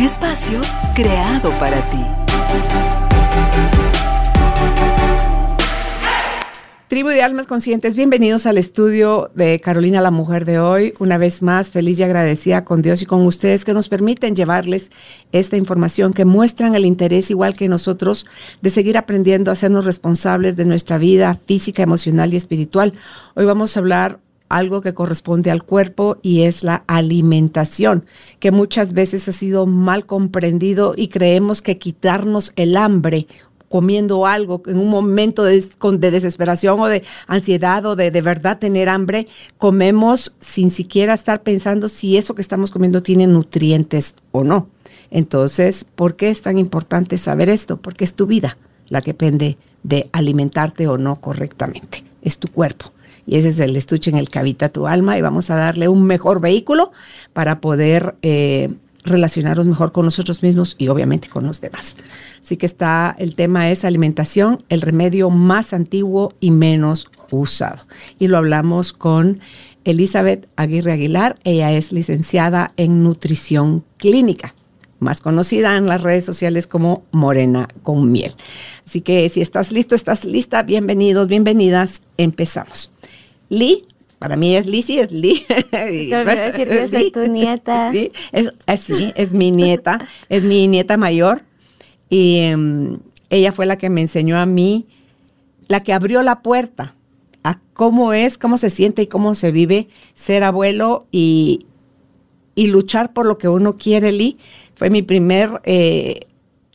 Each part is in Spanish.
Espacio creado para ti. Tribu de Almas Conscientes, bienvenidos al estudio de Carolina la Mujer de hoy. Una vez más, feliz y agradecida con Dios y con ustedes que nos permiten llevarles esta información, que muestran el interés, igual que nosotros, de seguir aprendiendo a hacernos responsables de nuestra vida física, emocional y espiritual. Hoy vamos a hablar algo que corresponde al cuerpo y es la alimentación, que muchas veces ha sido mal comprendido y creemos que quitarnos el hambre comiendo algo en un momento de, desesperación o de ansiedad o de de verdad tener hambre, comemos sin siquiera estar pensando si eso que estamos comiendo tiene nutrientes o no. Entonces, ¿por qué es tan importante saber esto? Porque es tu vida la que depende de alimentarte o no correctamente. Es tu cuerpo. Y ese es el estuche en el que habita tu alma y vamos a darle un mejor vehículo para poder eh, relacionarnos mejor con nosotros mismos y obviamente con los demás. Así que está, el tema es alimentación, el remedio más antiguo y menos usado. Y lo hablamos con Elizabeth Aguirre Aguilar. Ella es licenciada en nutrición clínica, más conocida en las redes sociales como Morena con Miel. Así que si estás listo, estás lista, bienvenidos, bienvenidas, empezamos. Lee, para mí es Lizzie, es Lee. Te voy a decir que soy tu nieta. Sí, es, es mi nieta, es mi nieta mayor. Y em, ella fue la que me enseñó a mí, la que abrió la puerta a cómo es, cómo se siente y cómo se vive ser abuelo y, y luchar por lo que uno quiere, Lee. Fue mi primer eh,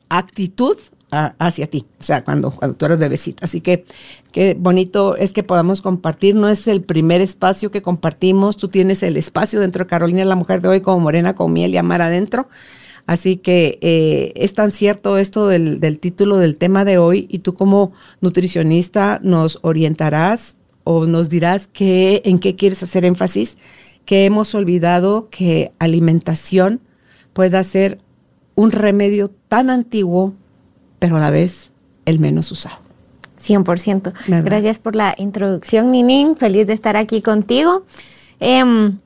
actitud hacia ti, o sea, cuando, cuando tú eres bebecita. Así que qué bonito es que podamos compartir. No es el primer espacio que compartimos. Tú tienes el espacio dentro de Carolina, la mujer de hoy, como Morena, con miel y amar adentro. Así que eh, es tan cierto esto del, del, título del tema de hoy y tú como nutricionista nos orientarás o nos dirás qué, en qué quieres hacer énfasis, que hemos olvidado que alimentación pueda ser un remedio tan antiguo, pero a la vez el menos usado. 100%. Gracias por la introducción, Ninin. Feliz de estar aquí contigo. Em,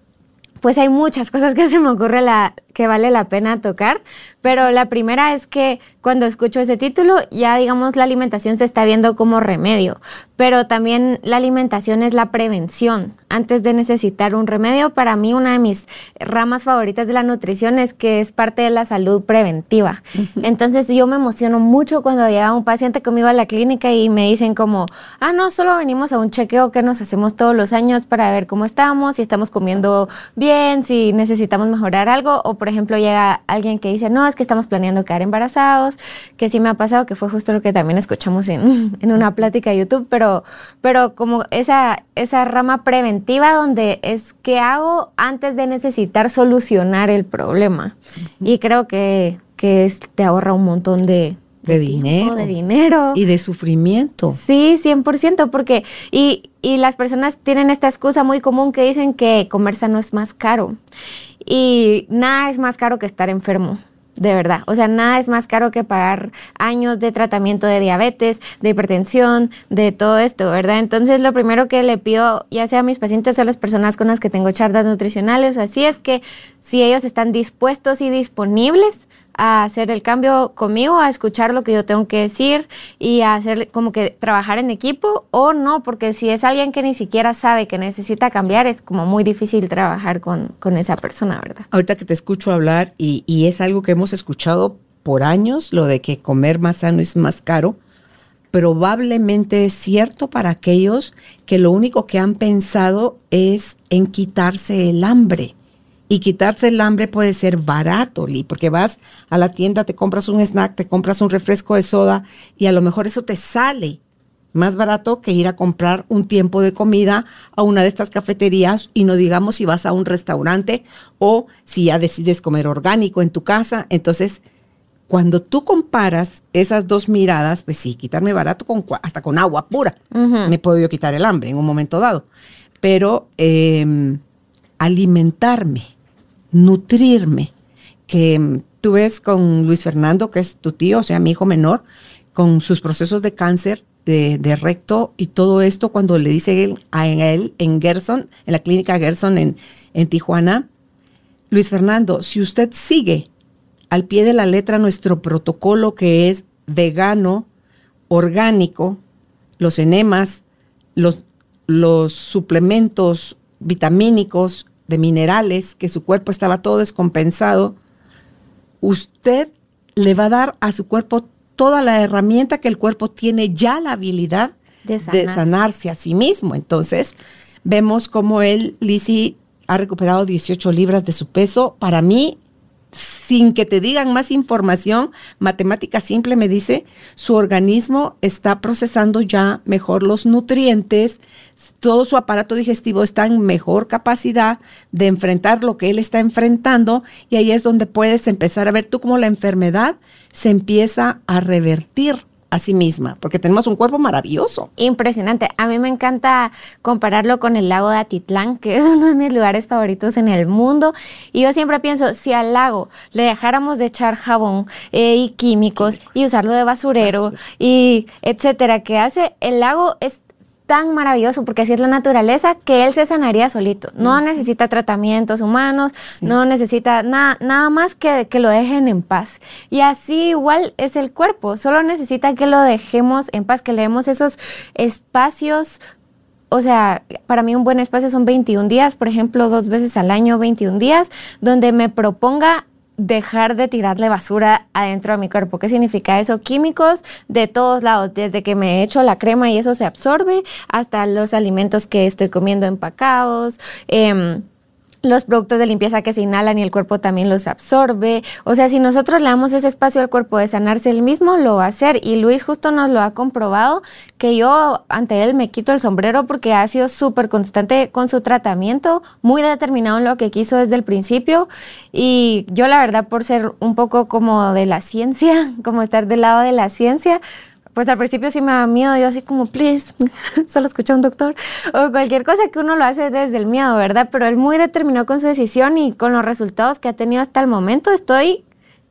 pues hay muchas cosas que se me ocurre la, que vale la pena tocar, pero la primera es que cuando escucho ese título ya digamos la alimentación se está viendo como remedio, pero también la alimentación es la prevención. Antes de necesitar un remedio, para mí una de mis ramas favoritas de la nutrición es que es parte de la salud preventiva. Entonces yo me emociono mucho cuando llega un paciente conmigo a la clínica y me dicen como, ah, no, solo venimos a un chequeo que nos hacemos todos los años para ver cómo estamos, si estamos comiendo bien, si necesitamos mejorar algo, o por ejemplo, llega alguien que dice, no, es que estamos planeando quedar embarazados, que sí me ha pasado, que fue justo lo que también escuchamos en, una plática de YouTube, pero, pero como esa, esa rama preventiva donde es qué hago antes de necesitar solucionar el problema. Y creo que, que te ahorra un montón de, de dinero. De dinero. Y de sufrimiento. Sí, 100%, porque, y, y las personas tienen esta excusa muy común que dicen que comer sano es más caro. Y nada es más caro que estar enfermo de verdad. O sea, nada es más caro que pagar años de tratamiento de diabetes, de hipertensión, de todo esto, ¿verdad? Entonces, lo primero que le pido, ya sea a mis pacientes o a las personas con las que tengo charlas nutricionales, así es que si ellos están dispuestos y disponibles a hacer el cambio conmigo, a escuchar lo que yo tengo que decir y a hacer como que trabajar en equipo o no, porque si es alguien que ni siquiera sabe que necesita cambiar, es como muy difícil trabajar con, con esa persona, ¿verdad? Ahorita que te escucho hablar y, y es algo que hemos escuchado por años, lo de que comer más sano es más caro, probablemente es cierto para aquellos que lo único que han pensado es en quitarse el hambre y quitarse el hambre puede ser barato, Lee, porque vas a la tienda, te compras un snack, te compras un refresco de soda y a lo mejor eso te sale más barato que ir a comprar un tiempo de comida a una de estas cafeterías y no digamos si vas a un restaurante o si ya decides comer orgánico en tu casa. Entonces, cuando tú comparas esas dos miradas, pues sí, quitarme barato con, hasta con agua pura. Me puedo yo quitar el hambre en un momento dado. Pero em, alimentarme, nutrirme, que em, tú ves con Luis Fernando, que es tu tío, o sea, mi hijo menor, con sus procesos de cáncer de, recto y todo esto, cuando le dice él, a él en Gerson, en la clínica Gerson en, en Tijuana, Luis Fernando, si usted sigue al pie de la letra nuestro protocolo que es vegano, orgánico, los enemas, los, los suplementos vitamínicos de minerales, que su cuerpo estaba todo descompensado, usted le va a dar a su cuerpo toda la herramienta que el cuerpo tiene ya la habilidad de, sanarse a sí mismo. Entonces, vemos cómo él, Lizzie, ha recuperado 18 libras de su peso. Para mí, sin que te digan más información, matemática simple me dice, su organismo está procesando ya mejor los nutrientes, todo su aparato digestivo está en mejor capacidad de enfrentar lo que él está enfrentando y ahí es donde puedes empezar a ver tú cómo la enfermedad se empieza a revertir a sí misma, porque tenemos un cuerpo maravilloso. Impresionante. A mí me encanta compararlo con el lago de Atitlán, que es uno de mis lugares favoritos en el mundo. Y yo siempre pienso, si al lago le dejáramos de echar jabón eh, y químicos y usarlo de basurero y etcétera, que hace el lago es tan maravilloso, porque así es la naturaleza, que él se sanaría solito. No necesita tratamientos humanos, no necesita nada, nada más que, que lo dejen en paz. Y así igual es el cuerpo, solo necesita que lo dejemos en paz, que le demos esos espacios o sea, para mí un buen espacio son 21 días, por ejemplo, dos veces al año, 21 días, donde me proponga dejar de tirarle basura adentro de mi cuerpo. ¿Qué significa eso? Químicos de todos lados, desde que me echo la crema y eso se absorbe, hasta los alimentos que estoy comiendo empacados. Eh, los productos de limpieza que se inhalan y el cuerpo también los absorbe. O sea, si nosotros le damos ese espacio al cuerpo de sanarse el mismo, lo va a hacer. Y Luis justo nos lo ha comprobado, que yo ante él me quito el sombrero porque ha sido súper constante con su tratamiento, muy determinado en lo que quiso desde el principio. Y yo la verdad, por ser un poco como de la ciencia, como estar del lado de la ciencia, pues al principio sí me da miedo, yo así como, please, solo escucha a un doctor, o cualquier cosa que uno lo hace desde el miedo, ¿verdad? Pero él muy determinó con su decisión y con los resultados que ha tenido hasta el momento, estoy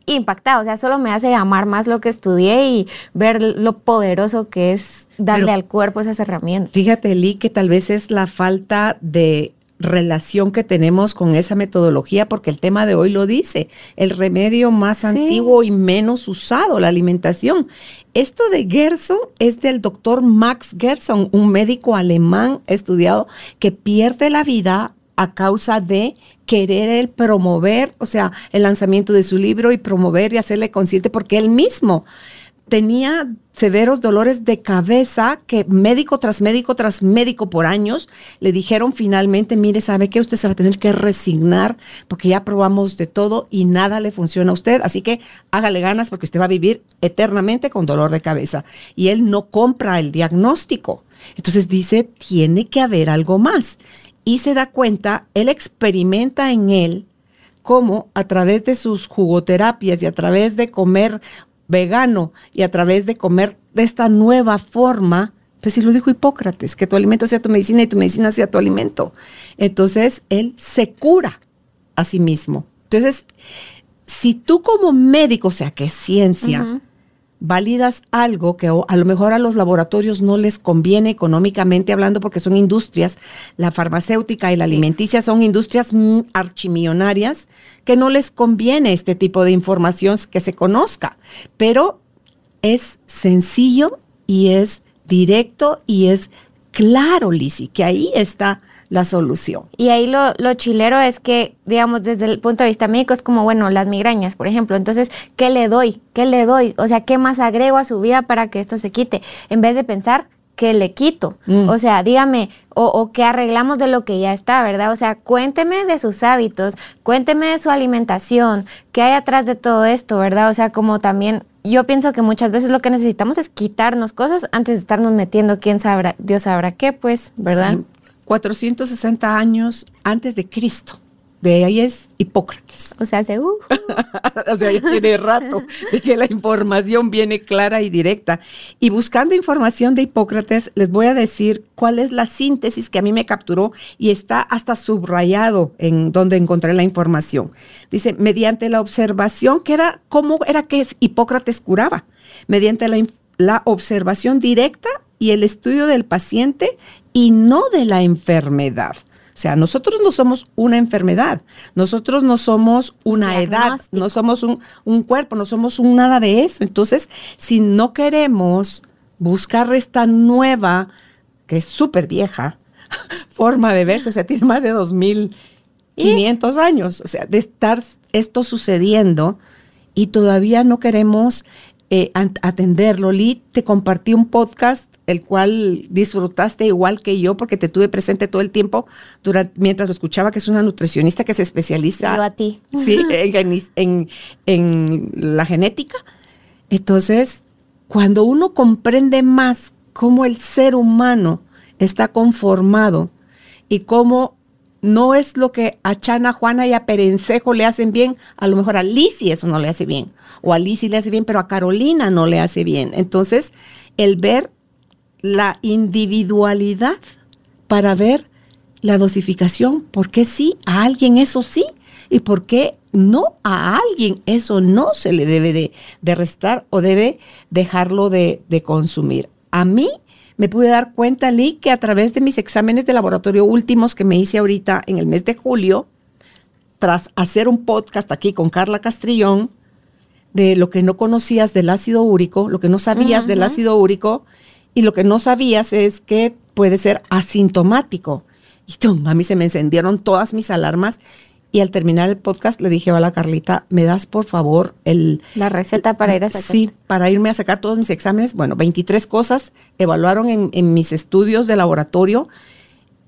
impactada, o sea, solo me hace amar más lo que estudié y ver lo poderoso que es darle al cuerpo esas herramientas. Fíjate, Lee, que tal vez es la falta de relación que tenemos con esa metodología, porque el tema de hoy lo dice, el remedio más antiguo y menos usado, la alimentación. Esto de Gerson es del doctor Max Gerson, un médico alemán estudiado que pierde la vida a causa de querer el promover, o sea, el lanzamiento de su libro y promover y hacerle consciente, porque él mismo tenía severos dolores de cabeza que médico tras médico tras médico por años le dijeron finalmente, mire, sabe que usted se va a tener que resignar porque ya probamos de todo y nada le funciona a usted, así que hágale ganas porque usted va a vivir eternamente con dolor de cabeza. Y él no compra el diagnóstico. Entonces dice, tiene que haber algo más. Y se da cuenta, él experimenta en él cómo a través de sus jugoterapias y a través de comer vegano y a través de comer de esta nueva forma, pues si lo dijo Hipócrates, que tu alimento sea tu medicina y tu medicina sea tu alimento. Entonces, él se cura a sí mismo. Entonces, si tú como médico, o sea, que es ciencia, validas algo que a lo mejor a los laboratorios no les conviene económicamente hablando porque son industrias, la farmacéutica y la alimenticia son industrias archimillonarias que no les conviene este tipo de información que se conozca, pero es sencillo y es directo y es claro, Lisi, que ahí está la solución. Y ahí lo, lo chilero es que, digamos, desde el punto de vista médico es como, bueno, las migrañas, por ejemplo. Entonces, ¿qué le doy? ¿Qué le doy? O sea, ¿qué más agrego a su vida para que esto se quite? En vez de pensar, ¿qué le quito? Mm. O sea, dígame, o, o que arreglamos de lo que ya está, ¿verdad? O sea, cuénteme de sus hábitos, cuénteme de su alimentación, qué hay atrás de todo esto, ¿verdad? O sea, como también yo pienso que muchas veces lo que necesitamos es quitarnos cosas antes de estarnos metiendo quién sabrá, Dios sabrá qué, pues, ¿verdad? 460 años antes de Cristo. De ahí es Hipócrates. O sea, hace... Uh. o sea, ya tiene rato de que la información viene clara y directa. Y buscando información de Hipócrates, les voy a decir cuál es la síntesis que a mí me capturó y está hasta subrayado en donde encontré la información. Dice, mediante la observación, que era, ¿cómo era que Hipócrates curaba? Mediante la, la observación directa y el estudio del paciente y no de la enfermedad. O sea, nosotros no somos una enfermedad, nosotros no somos una edad, no somos un, un, cuerpo, no somos un nada de eso. Entonces, si no queremos buscar esta nueva, que es súper vieja, forma de verse, o sea, tiene más de 2500 años, o sea, de estar esto sucediendo y todavía no queremos eh, atenderlo. Lee, te compartí un podcast, el cual disfrutaste igual que yo, porque te tuve presente todo el tiempo durante, mientras lo escuchaba, que es una nutricionista que se especializa a ti. en, en la genética. Entonces, cuando uno comprende más cómo el ser humano está conformado y cómo no es lo que a Chana, Juana y a Perencejo le hacen bien, a lo mejor a Lizzie eso no le hace bien, o a Lizzie le hace bien, pero a Carolina no le hace bien. Entonces, el ver la individualidad para ver la dosificación, por qué sí a alguien eso sí y por qué no a alguien eso no se le debe de, restar o debe dejarlo de, de consumir. A mí me pude dar cuenta, Lee, que a través de mis exámenes de laboratorio últimos que me hice ahorita en el mes de julio, tras hacer un podcast aquí con Carla Castrillón, de lo que no conocías del ácido úrico, lo que no sabías del ácido úrico, y lo que no sabías es que puede ser asintomático. Y a mí se me encendieron todas mis alarmas y al terminar el podcast le dije a la Carlita, ¿me das por favor el... La receta para ir a sacar? Sí, para irme a sacar todos mis exámenes. Bueno, 23 cosas evaluaron en, en mis estudios de laboratorio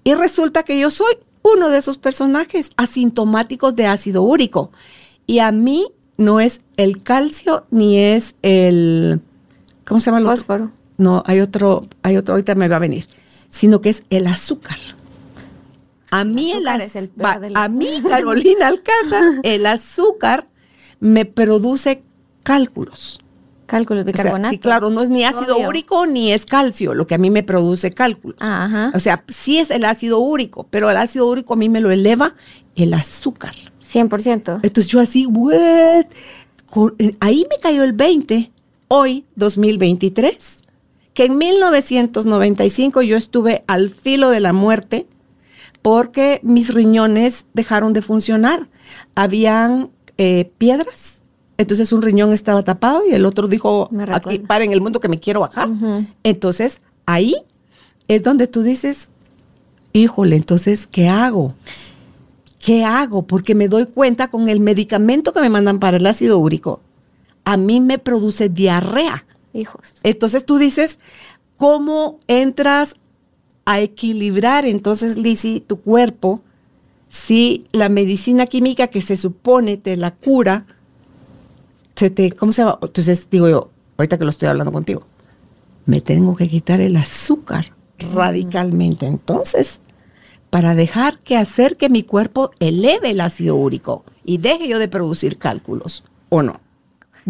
y resulta que yo soy uno de esos personajes asintomáticos de ácido úrico. Y a mí no es el calcio ni es el... ¿Cómo se llama? El Fósforo. No, hay otro, hay otro, ahorita me va a venir, sino que es el azúcar. A mí, el, es el a mí, Carolina Alcázar, el azúcar me produce cálculos. Cálculos, bicarbonato. sí, claro, no es ni ácido úrico ni es calcio, lo que a mí me produce cálculos. Ajá. O sea, sí es el ácido úrico, pero el ácido úrico a mí me lo eleva el azúcar. 100%. Entonces yo así, what? Eh, ahí me cayó el 20, hoy, 2023, que en 1995 yo estuve al filo de la muerte porque mis riñones dejaron de funcionar. Habían eh, piedras, entonces un riñón estaba tapado y el otro dijo, aquí para en el mundo que me quiero bajar. Entonces ahí es donde tú dices, híjole, entonces, ¿qué hago? ¿Qué hago? Porque me doy cuenta con el medicamento que me mandan para el ácido úrico, a mí me produce diarrea. Hijos. Entonces tú dices, ¿cómo entras a equilibrar entonces, Lizzie, tu cuerpo si la medicina química que se supone te la cura, se te, ¿cómo se llama? Entonces digo yo, ahorita que lo estoy hablando contigo, me tengo que quitar el azúcar radicalmente. Entonces, para dejar que hacer que mi cuerpo eleve el ácido úrico y deje yo de producir cálculos, ¿o no?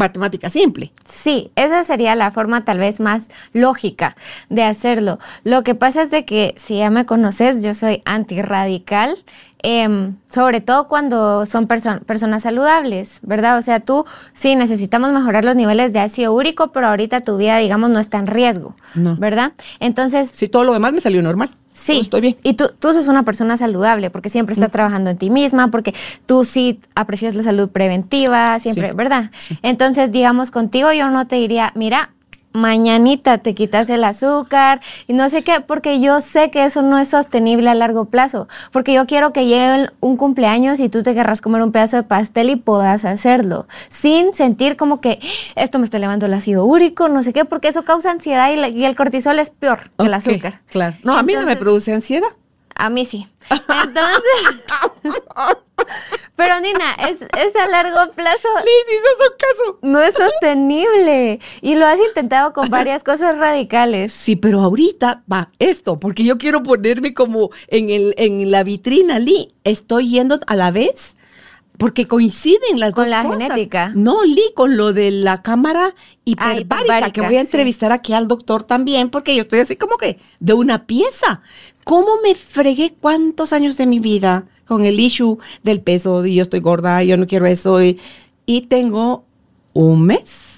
Matemática simple. Sí, esa sería la forma tal vez más lógica de hacerlo. Lo que pasa es de que si ya me conoces, yo soy antirradical, eh, sobre todo cuando son personas saludables, ¿verdad? O sea, tú sí necesitamos mejorar los niveles de ácido úrico, pero ahorita tu vida, digamos, no está en riesgo, ¿verdad? Entonces... Si todo lo demás me salió normal. Sí, estoy bien. Y tú, tú sos una persona saludable porque siempre estás mm. trabajando en ti misma, porque tú sí aprecias la salud preventiva, siempre, ¿verdad? Entonces, digamos, contigo yo no te diría, mira, mañanita te quitas el azúcar y no sé qué, porque yo sé que eso no es sostenible a largo plazo, porque yo quiero que llegue un cumpleaños y tú te querrás comer un pedazo de pastel y puedas hacerlo, sin sentir como que esto me está elevando el ácido úrico, no sé qué, porque eso causa ansiedad y, el cortisol es peor que el azúcar. Claro. No, a mí no me produce ansiedad. A mí sí. Entonces, Pero Nina, es, es a largo plazo. Liz, no caso. No es sostenible. Y lo has intentado con varias cosas radicales. Sí, pero ahorita va esto, porque yo quiero ponerme como en, el, en la vitrina, Lee. Estoy yendo a la vez porque coinciden las con dos la cosas. genética. No, Lee, con lo de la cámara hiperbárica, Ah, hiperbárica, que voy a sí. entrevistar aquí al doctor también, porque yo estoy así como que de una pieza. ¿Cómo me fregué cuántos años de mi vida con el issue del peso? Y yo estoy gorda, yo no quiero eso. Y, y tengo un mes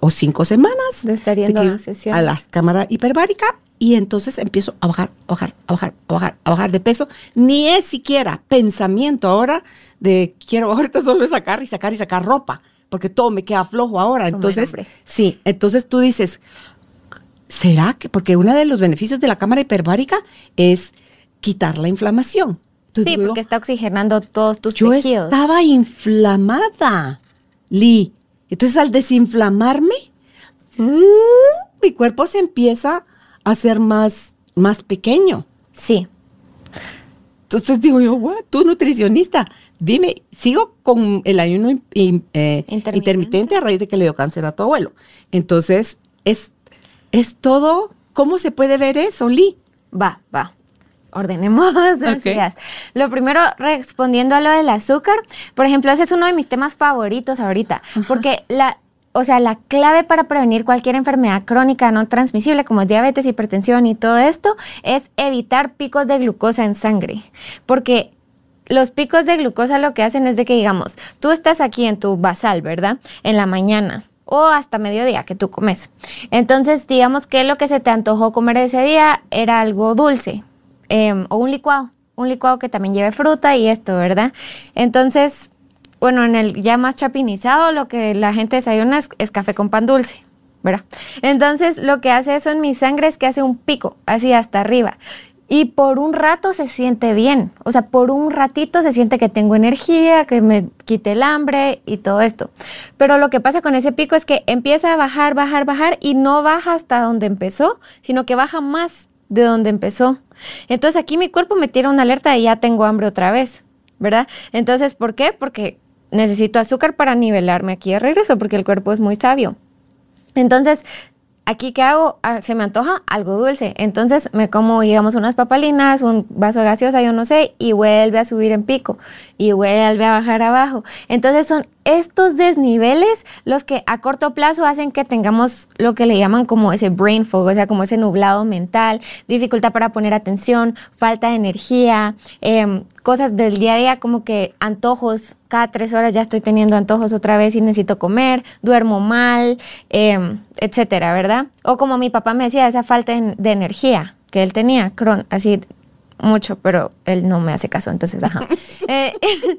o cinco semanas De estar yendo que- a la cámara hiperbárica y entonces empiezo a bajar, a bajar, a bajar, a bajar, a bajar de peso. Ni es siquiera pensamiento ahora de quiero ahorita solo sacar y sacar y sacar ropa, porque todo me queda flojo ahora. Entonces, sí, entonces tú dices, ¿será que? Porque uno de los beneficios de la cámara hiperbárica es quitar la inflamación. Entonces Sí, digo yo, porque está oxigenando todos tus yo tejidos. estaba inflamada, Lee. Entonces al desinflamarme, mm, mi cuerpo se empieza a hacer más, más pequeño. Sí. Entonces digo yo, "What? tú nutricionista, dime, sigo con el ayuno in- in- eh, Intermitente. intermitente a raíz de que le dio cáncer a tu abuelo. Entonces, es, es todo, ¿cómo se puede ver eso, Lee? Va, va. Ordenemos las Ok. ideas. Lo primero, respondiendo a lo del azúcar, por ejemplo, ese es uno de mis temas favoritos ahorita, porque la, o sea, la clave para prevenir cualquier enfermedad crónica no transmisible como diabetes, hipertensión y todo esto es evitar picos de glucosa en sangre, porque los picos de glucosa lo que hacen es de que, digamos, tú estás aquí en tu basal, ¿verdad? En la mañana o hasta mediodía que tú comes. Entonces, digamos que lo que se te antojó comer ese día era algo dulce em, o un licuado, un licuado que también lleve fruta y esto, ¿verdad? Entonces, bueno, en el ya más chapinizado, lo que la gente desayuna es, es café con pan dulce. ¿verdad? Entonces, lo que hace eso en mi sangre es que hace un pico, así hasta arriba. Y por un rato se siente bien. O sea, por un ratito se siente que tengo energía, que me quite el hambre y todo esto. Pero lo que pasa con ese pico es que empieza a bajar, bajar, bajar y no baja hasta donde empezó, sino que baja más de donde empezó. Entonces aquí mi cuerpo me tira una alerta y ya tengo hambre otra vez, ¿verdad? Entonces, ¿por qué? Porque necesito azúcar para nivelarme aquí de regreso, porque el cuerpo es muy sabio. Entonces, aquí qué hago? Ah, se me antoja algo dulce. Entonces me como, digamos, unas papalinas, un vaso de gaseosa, yo no sé, y vuelve a subir en pico y vuelve a bajar abajo. Entonces son estos desniveles los que a corto plazo hacen que tengamos lo que le llaman como ese brain fog, o sea, como ese nublado mental, dificultad para poner atención, falta de energía, eh, cosas del día a día como que antojos, cada tres horas ya estoy teniendo antojos otra vez y necesito comer, duermo mal, eh, etcétera, ¿verdad? O como mi papá me decía, esa falta de, energía que él tenía, así mucho, pero él no me hace caso, entonces, ajá. Eh,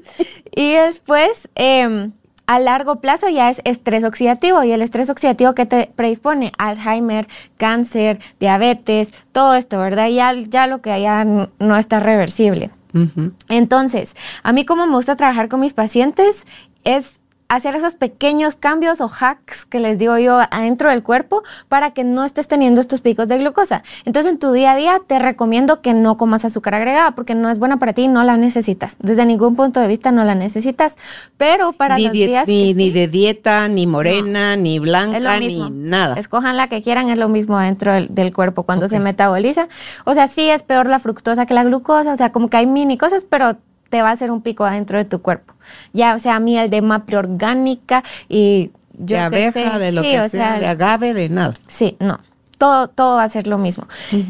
y después, eh, a largo plazo ya es estrés oxidativo y el estrés oxidativo que te predispone Alzheimer, cáncer, diabetes, todo esto, ¿verdad? Ya, ya lo que n- no está reversible. Entonces, a mí como me gusta trabajar con mis pacientes es hacer esos pequeños cambios o hacks que les digo yo adentro del cuerpo para que no estés teniendo estos picos de glucosa. Entonces, en tu día a día te recomiendo que no comas azúcar agregada porque no es buena para ti y no la necesitas. Desde ningún punto de vista no la necesitas, pero para ni, los días ni, que ni sí, de dieta, ni morena, ni blanca, ni nada. Escojan la que quieran, es lo mismo dentro del, del cuerpo cuando se metaboliza. O sea, sí es peor la fructosa que la glucosa, o sea, como que hay mini cosas, pero te va a hacer un pico adentro de tu cuerpo. Ya sea miel de maple orgánica y yo de abeja, sé. de lo Sí, que sea, sea, de agave, de nada. Sí, no. Todo, todo va a ser lo mismo.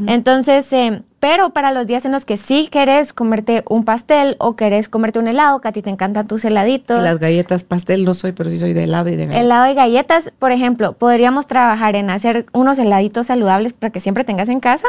Entonces, eh, pero para los días en los que sí querés comerte un pastel o querés comerte un helado, que a ti te encantan tus heladitos. Las galletas pastel no soy, pero sí soy de helado y de galleta. Helado y galletas, por ejemplo, podríamos trabajar en hacer unos heladitos saludables para que siempre tengas en casa.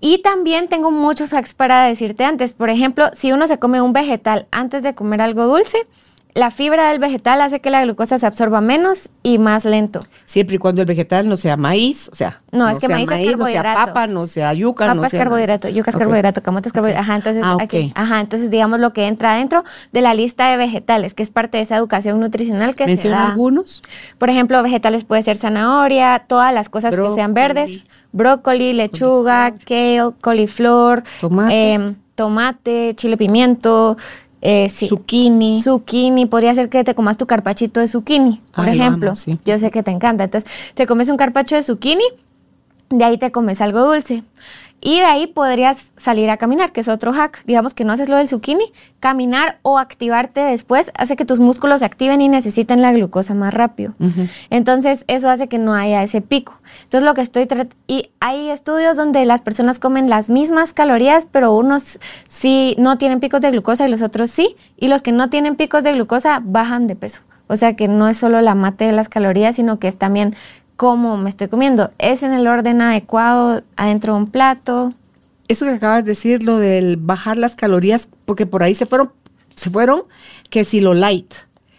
Y también tengo muchos hacks para decirte antes. Por ejemplo, si uno se come un vegetal antes de comer algo dulce, la fibra del vegetal hace que la glucosa se absorba menos y más lento. Siempre y cuando el vegetal no sea maíz, o sea, No, es que sea maíz es no sea carbohidrato. papa, no sea yuca, no Papa es sea carbohidrato, yuca es Ok. carbohidrato, camote es carbohidrato. Ajá, entonces, Ah, aquí, ajá, entonces digamos lo que entra dentro de la lista de vegetales, que es parte de esa educación nutricional que se da. algunos. Por ejemplo, vegetales puede ser zanahoria, todas las cosas que sean verdes, brócoli, lechuga, kale, coliflor, Tomate. em, tomate, chile pimiento, Eh, sí. Zucchini. Zucchini, podría ser que te comas tu carpachito de zucchini, por Ay, ejemplo. sí. Yo sé que te encanta. Entonces, te comes un carpacho de zucchini, de ahí te comes algo dulce. Y de ahí podrías salir a caminar, que es otro hack. Digamos que no haces lo del zucchini, caminar o activarte después hace que tus músculos se activen y necesiten la glucosa más rápido. Entonces, eso hace que no haya ese pico. Entonces, lo que estoy y hay estudios donde las personas comen las mismas calorías, pero unos sí no tienen picos de glucosa y los otros sí, y los que no tienen picos de glucosa bajan de peso. O sea, que no es solo la mate de las calorías, sino que es también cómo me estoy comiendo. Es en el orden adecuado, adentro de un plato. Eso que acabas de decir, lo del bajar las calorías, porque por ahí se fueron, se fueron, que si lo light,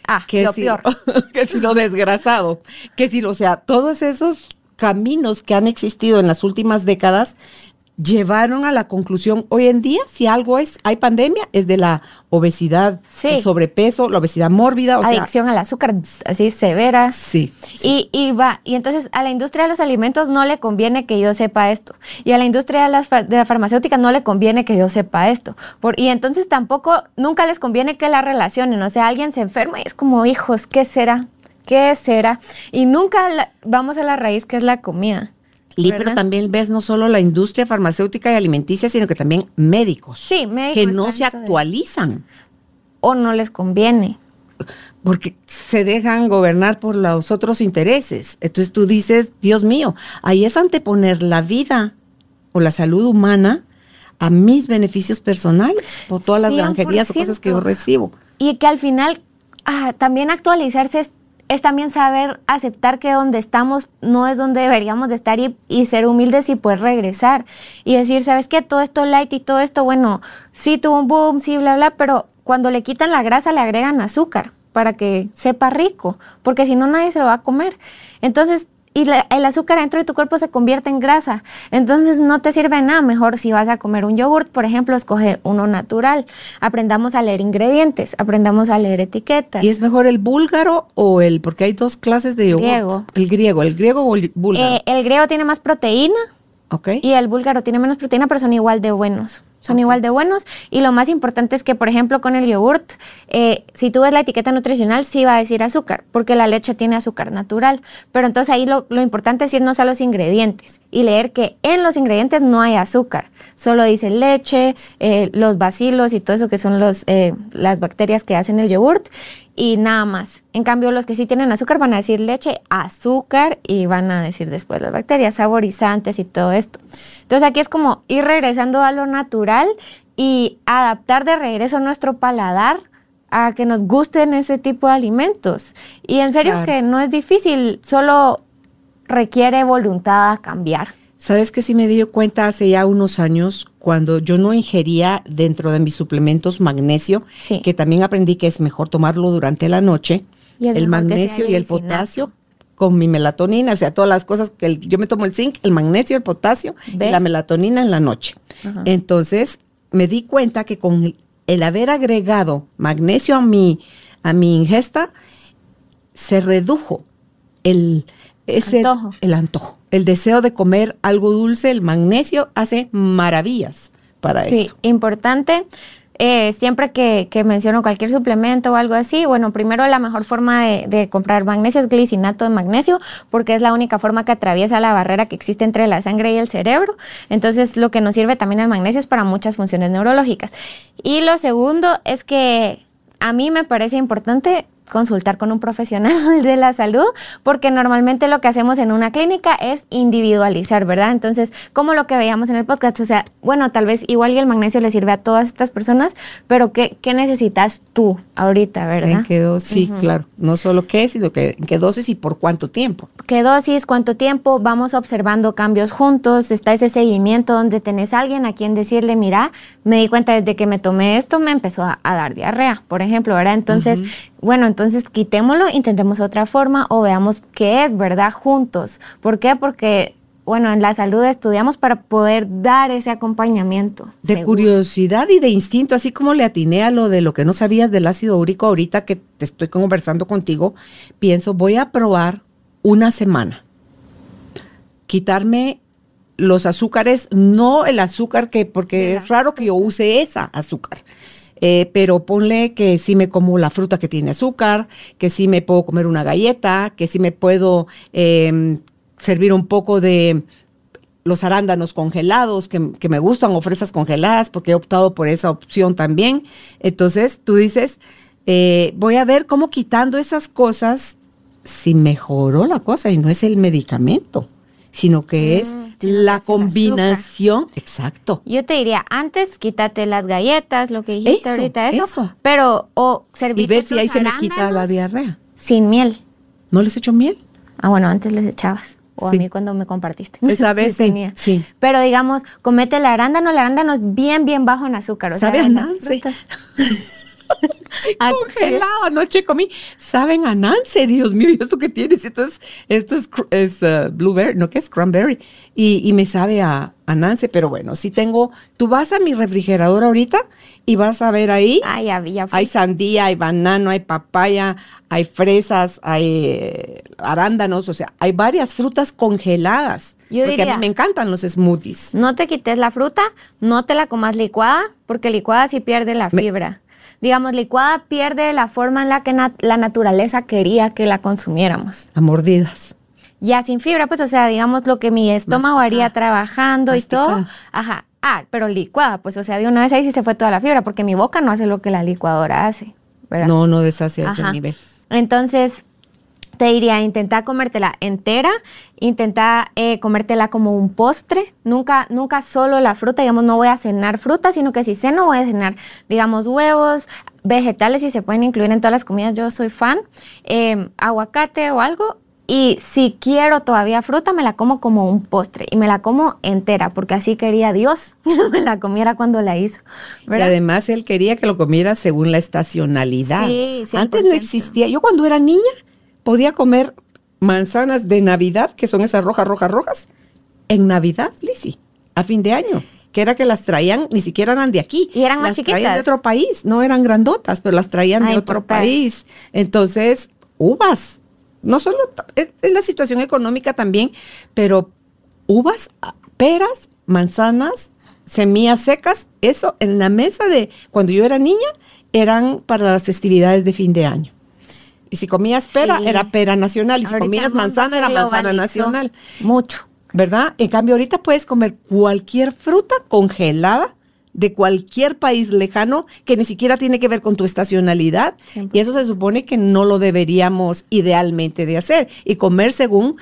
Ah, que lo si, peor. que si lo desgrasado, que si lo, o sea, todos esos caminos que han existido en las últimas décadas llevaron a la conclusión, hoy en día, si algo es, hay pandemia, es de la obesidad, Sí. el sobrepeso, la obesidad mórbida, o sea, Adicción al azúcar, así severa. sí, sí. Y, y va, y entonces a la industria de los alimentos no le conviene que yo sepa esto. Y a la industria de, las, de la farmacéutica no le conviene que yo sepa esto. Por, y entonces tampoco, nunca les conviene que la relacionen. O sea, alguien se enferma y es como, hijos, ¿qué será? ¿Qué será? Y nunca la- vamos a la raíz que es la comida. Lee, ¿verdad? pero también ves no solo la industria farmacéutica y alimenticia, sino que también médicos. Sí, médicos Que no se de- actualizan, O no les conviene. porque se dejan gobernar por los otros intereses. Entonces tú dices, Dios mío, ahí es anteponer la vida o la salud humana a mis beneficios personales, por todas las granjerías o cosas que yo 100%. recibo. Y que al final ah, también actualizarse es, es también saber aceptar que donde estamos no es donde deberíamos de estar y, y ser humildes y poder regresar. Y decir, ¿sabes qué? Todo esto light y todo esto, bueno, sí tuvo un boom, sí, bla, bla, pero cuando le quitan la grasa le agregan azúcar para que sepa rico, porque si no nadie se lo va a comer. Entonces, y la- el azúcar dentro de tu cuerpo se convierte en grasa. Entonces no te sirve nada. Mejor si vas a comer un yogurt, por ejemplo, escoge uno natural. Aprendamos a leer ingredientes, aprendamos a leer etiquetas. ¿Y es mejor el búlgaro o el, porque hay dos clases de yogur? Griego. El griego, el griego o el búlgaro. Eh, el griego tiene más proteína ¿Ok? y el búlgaro tiene menos proteína, pero son igual de buenos. Son igual de buenos. Y lo más importante es que, por ejemplo, con el yogurt, eh, si tú ves la etiqueta nutricional, sí va a decir azúcar, porque la leche tiene azúcar natural. Pero entonces ahí lo, importante es irnos a los ingredientes y leer que en los ingredientes no hay azúcar. Solo dice leche, eh, los bacilos y todo eso que son los, eh, las bacterias que hacen el yogurt y nada más. En cambio, los que sí tienen azúcar van a decir leche, azúcar y van a decir después las bacterias, saborizantes y todo esto. Entonces aquí es como ir regresando a lo natural y adaptar de regreso nuestro paladar a que nos gusten ese tipo de alimentos. Y en serio Claro. que no es difícil, solo requiere voluntad a cambiar. Sabes que sí me di cuenta hace ya unos años cuando yo no ingería dentro de mis suplementos magnesio, Sí. que también aprendí que es mejor tomarlo durante la noche, el magnesio y el potasio con mi melatonina, o sea, todas las cosas que el- yo me tomo el zinc, el magnesio, el potasio Ve. y la melatonina en la noche. Ajá. Entonces, me di cuenta que con el haber agregado magnesio a mi a mi ingesta se redujo el ese Antojo. el antojo, el deseo de comer algo dulce, el magnesio hace maravillas para Sí, eso. importante. Eh, siempre que, menciono cualquier suplemento o algo así, bueno, primero la mejor forma de, de comprar magnesio es glicinato de magnesio, porque es la única forma que atraviesa la barrera que existe entre la sangre y el cerebro. Entonces, lo que nos sirve también el magnesio es para muchas funciones neurológicas. Y lo segundo es que a mí me parece importante consultar con un profesional de la salud, porque normalmente lo que hacemos en una clínica es individualizar, ¿verdad? Entonces, como lo que veíamos en el podcast, o sea, bueno, tal vez igual y el magnesio le sirve a todas estas personas, pero ¿qué, qué necesitas tú ahorita, verdad? ¿En qué dosis? Sí, claro. No solo qué, sino que en qué dosis y por cuánto tiempo. ¿Qué dosis? ¿Cuánto tiempo? Vamos observando cambios juntos. Está ese seguimiento donde tenés a alguien a quien decirle, mira, me di cuenta desde que me tomé esto, me empezó a, a dar diarrea, por ejemplo, ¿verdad? Entonces, bueno, entonces quitémoslo, intentemos otra forma o veamos qué es, ¿verdad? Juntos. ¿Por qué? Porque, bueno, en la salud estudiamos para poder dar ese acompañamiento. De seguro. curiosidad y de instinto, así como le atiné a lo de lo que no sabías del ácido úrico ahorita que te estoy conversando contigo, pienso, voy a probar una semana. Quitarme los azúcares, no el azúcar que, porque es raro que yo use esa azúcar. Eh, pero ponle que sí me como la fruta que tiene azúcar, que sí me puedo comer una galleta, que sí me puedo em, servir un poco de los arándanos congelados que, me gustan o fresas congeladas porque he optado por esa opción también. Entonces tú dices, eh, voy a ver cómo quitando esas cosas, si mejoró la cosa y no es el medicamento, sino que es mm, la combinación. Exacto. Yo te diría, antes quítate las galletas, lo que dijiste ahorita, eso, Pero, o servir. Y ver si ahí se me quita la diarrea. Sin miel. ¿No les echo miel? Ah, bueno, antes les echabas. O a mí cuando me compartiste. Esa vez sí, sí, Pero digamos, comete el arándano. El arándano es bien, bien bajo en azúcar. O ¿Sabe a Nancy? Congelado, anoche comí. Saben a Nancy, Dios mío, ¿esto qué tienes? Esto es, esto es, es uh, blueberry, ¿no? que es? Cranberry. Y, y me sabe a, a, Nancy, pero bueno, si tengo, tú vas a mi refrigerador ahorita y vas a ver ahí. Ay, había hay sandía, hay banano, hay papaya, hay fresas, hay eh, arándanos, o sea, hay varias frutas congeladas. Yo porque a mí me encantan los smoothies. No te quites la fruta, no te la comas licuada, porque licuada sí pierde la fibra digamos, licuada pierde la forma en la que la naturaleza quería que la consumiéramos. A mordidas. Ya sin fibra, pues, o sea, digamos lo que mi estómago haría trabajando y todo. Ajá. Ah, pero licuada, pues, o sea, de una vez ahí sí se fue toda la fibra, porque mi boca no hace lo que la licuadora hace. ¿verdad? No, no deshace ese nivel. Entonces, te diría, intenta comértela entera, intenta eh, comértela como un postre, nunca, nunca solo la fruta, digamos, no voy a cenar fruta, sino que si ceno voy a cenar, digamos, huevos, vegetales y se pueden incluir en todas las comidas, yo soy fan, em, aguacate o algo, y si quiero todavía fruta, me la como como un postre y me la como entera, porque así quería Dios que me la comiera cuando la hizo. Y además él quería que lo comiera según la estacionalidad. Sí, Antes no existía. Yo cuando era niña, podía comer manzanas de Navidad, que son esas rojas, rojas, rojas, en Navidad, Lisi, a fin de año. Que era que las traían, ni siquiera eran de aquí. Y eran las traían de otro país, no eran grandotas, pero las traían de otro país. Entonces, uvas. No solo es, la situación económica también, pero uvas, peras, manzanas, semillas secas, eso en la mesa de cuando yo era niña eran para las festividades de fin de año. Y si comías pera, era pera nacional. Y si comías manzana, era manzana nacional. Mucho. ¿Verdad? En cambio, ahorita puedes comer cualquier fruta congelada de cualquier país lejano que ni siquiera tiene que ver con tu estacionalidad. Y eso se supone que no lo deberíamos idealmente de hacer. Y comer según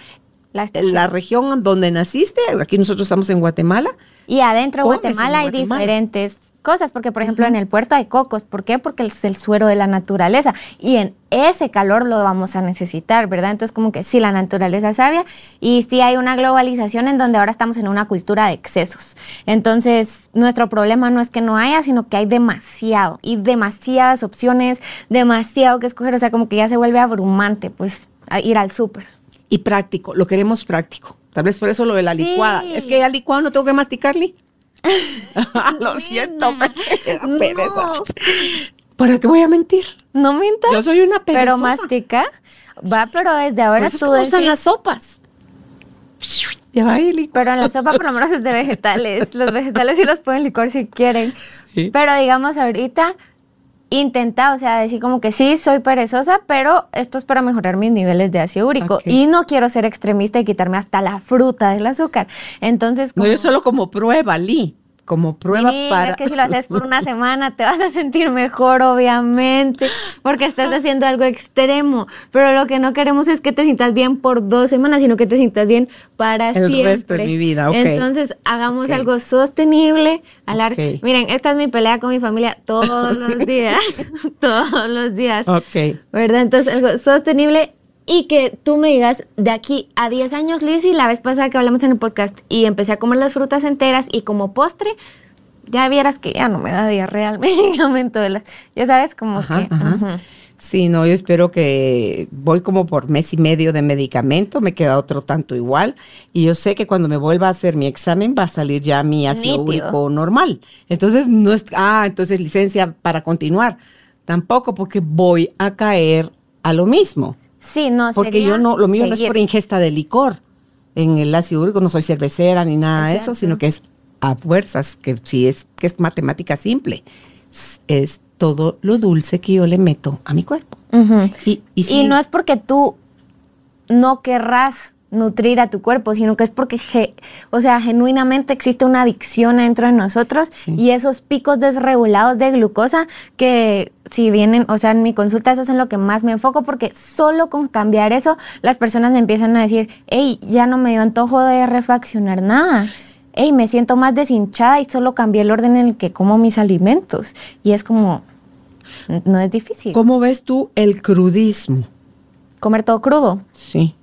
la, la, región donde naciste. Aquí nosotros estamos en Guatemala. Y adentro de Guatemala hay diferentes cosas, porque por ejemplo en el puerto hay cocos, ¿por qué? Porque es el suero de la naturaleza y en ese calor lo vamos a necesitar, ¿verdad? Entonces como que sí, la naturaleza sabia y sí hay una globalización en donde ahora estamos en una cultura de excesos. Entonces nuestro problema no es que no haya, sino que hay demasiado y demasiadas opciones, demasiado que escoger, o sea, como que ya se vuelve abrumante, pues, ir al súper. Y práctico, lo queremos práctico. Tal vez por eso lo de la licuada. Es que ya licuado no tengo que masticarle. Lo siento, no. ¿Para qué voy a mentir? No mientas. Yo soy una perezosa. Pero mastica. Va, pero desde ahora tú usan las sopas. Ya va Pero en la sopa por lo menos es de vegetales. Los vegetales sí los pueden licor si quieren. Pero digamos ahorita intenta, o sea, decir como que sí, soy perezosa, pero esto es para mejorar mis niveles de ácido úrico. Y no quiero ser extremista y quitarme hasta la fruta del azúcar. Entonces... No, yo solo como prueba, Lee como prueba para... Es que si lo haces por una semana te vas a sentir mejor, obviamente, porque estás haciendo algo extremo. Pero lo que no queremos es que te sientas bien por dos semanas, sino que te sientas bien para El siempre. El resto de mi vida, ok. Entonces, hagamos algo sostenible. Okay. Miren, esta es mi pelea con mi familia todos los días. todos los días. Ok. ¿Verdad? Entonces, algo sostenible y que tú me digas, de aquí a 10 años, Lizzy, la vez pasada que hablamos en el podcast y empecé a comer las frutas enteras y como postre, ya vieras que ya no me da diarrea el medicamento de las, ya sabes, como que... Sí, no, yo espero que voy como por mes y medio de medicamento, me queda otro tanto igual y yo sé que cuando me vuelva a hacer mi examen va a salir ya mi ácido úrico normal. Entonces no es, ah, entonces licencia para continuar. Tampoco porque voy a caer a lo mismo. Sí, no, Porque yo no, lo mío no es por ingesta de licor. En el ácido úrico no soy cervecera ni nada de eso, sino que es a fuerzas, que si es que es matemática simple. Es todo lo dulce que yo le meto a mi cuerpo. y, y, no es porque tú no querrás nutrir a tu cuerpo, sino que es porque, o sea, genuinamente existe una adicción dentro de nosotros y esos picos desregulados de glucosa que si vienen, o sea, en mi consulta eso es en lo que más me enfoco porque solo con cambiar eso las personas me empiezan a decir, hey, ya no me dio antojo de refaccionar nada. Hey, me siento más deshinchada y solo cambié el orden en el que como mis alimentos. Y es como, no es difícil. ¿Cómo ves tú el crudismo? Comer todo crudo. Sí.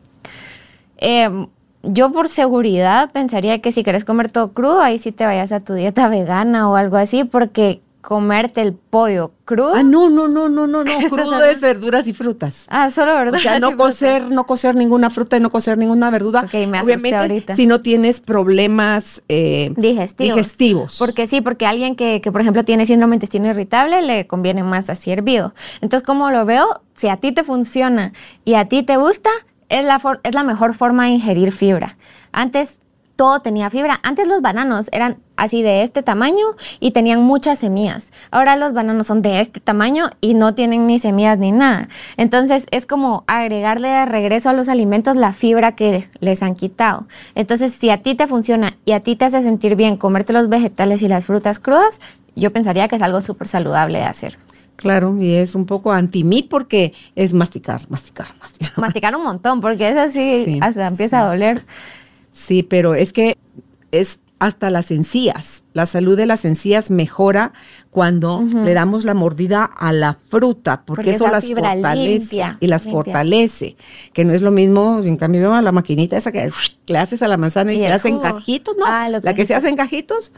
Em, yo por seguridad pensaría que si quieres comer todo crudo, ahí sí te vayas a tu dieta vegana o algo así, porque comerte el pollo crudo. Ah, no, no, no, no, no, no. Crudo es verduras y frutas. Ah, solo verduras. O sea, no cocer, no cocer ninguna fruta y no cocer ninguna verdura. Ok, me Obviamente, ahorita. si no tienes problemas eh, digestivos. digestivos. Porque sí, porque alguien que, que, por ejemplo, tiene síndrome intestino irritable, le conviene más así hervido. Entonces, como lo veo, si a ti te funciona y a ti te gusta, es la, es la mejor forma de ingerir fibra. Antes todo tenía fibra. Antes los bananos eran así de este tamaño y tenían muchas semillas. Ahora los bananos son de este tamaño y no tienen ni semillas ni nada. Entonces es como agregarle de regreso a los alimentos la fibra que les han quitado. Entonces si a ti te funciona y a ti te hace sentir bien comerte los vegetales y las frutas crudas, yo pensaría que es algo súper saludable de hacer. Claro, y es un poco anti mí porque es masticar, masticar, masticar. Masticar un montón, porque es así, hasta empieza a doler. Sí, pero es que es hasta las encías. La salud de las encías mejora cuando le damos la mordida a la fruta, porque, eso las fortalece y las fortalece. Que no es lo mismo, en cambio, a la maquinita esa que le haces a la manzana y, se hacen cajitos, ¿no? Ah, la que se hacen cajitos,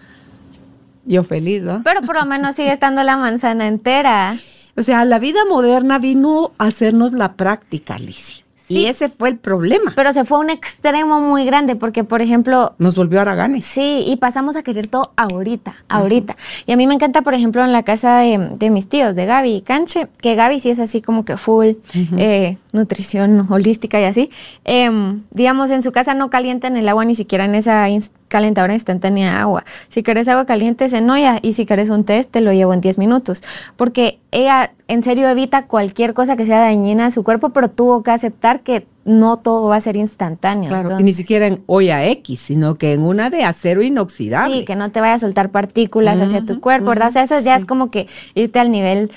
yo feliz, ¿no? Pero por lo menos sigue estando la manzana entera. O sea, la vida moderna vino a hacernos la práctica, Lizzie. Y ese fue el problema. Pero se fue a un extremo muy grande porque, por ejemplo... Nos volvió a Araganes. Sí, y pasamos a querer todo ahorita, ahorita. Y a mí me encanta, por ejemplo, en la casa de, mis tíos, de Gaby y Canche, que Gaby sí es así como que full eh, nutrición holística y así. Em, digamos, en su casa no calientan el agua ni siquiera en esa calentadora instantánea de agua. Si querés agua caliente, se enoya. Y si querés un test, te lo llevo en 10 minutos. Porque ella en serio evita cualquier cosa que sea dañina a su cuerpo, pero tuvo que aceptar que no todo va a ser instantáneo. Claro, y ni siquiera en olla X, sino que en una de acero inoxidable. Sí, que no te vaya a soltar partículas hacia tu cuerpo, ¿verdad? O sea, eso ya es como que irte al nivel...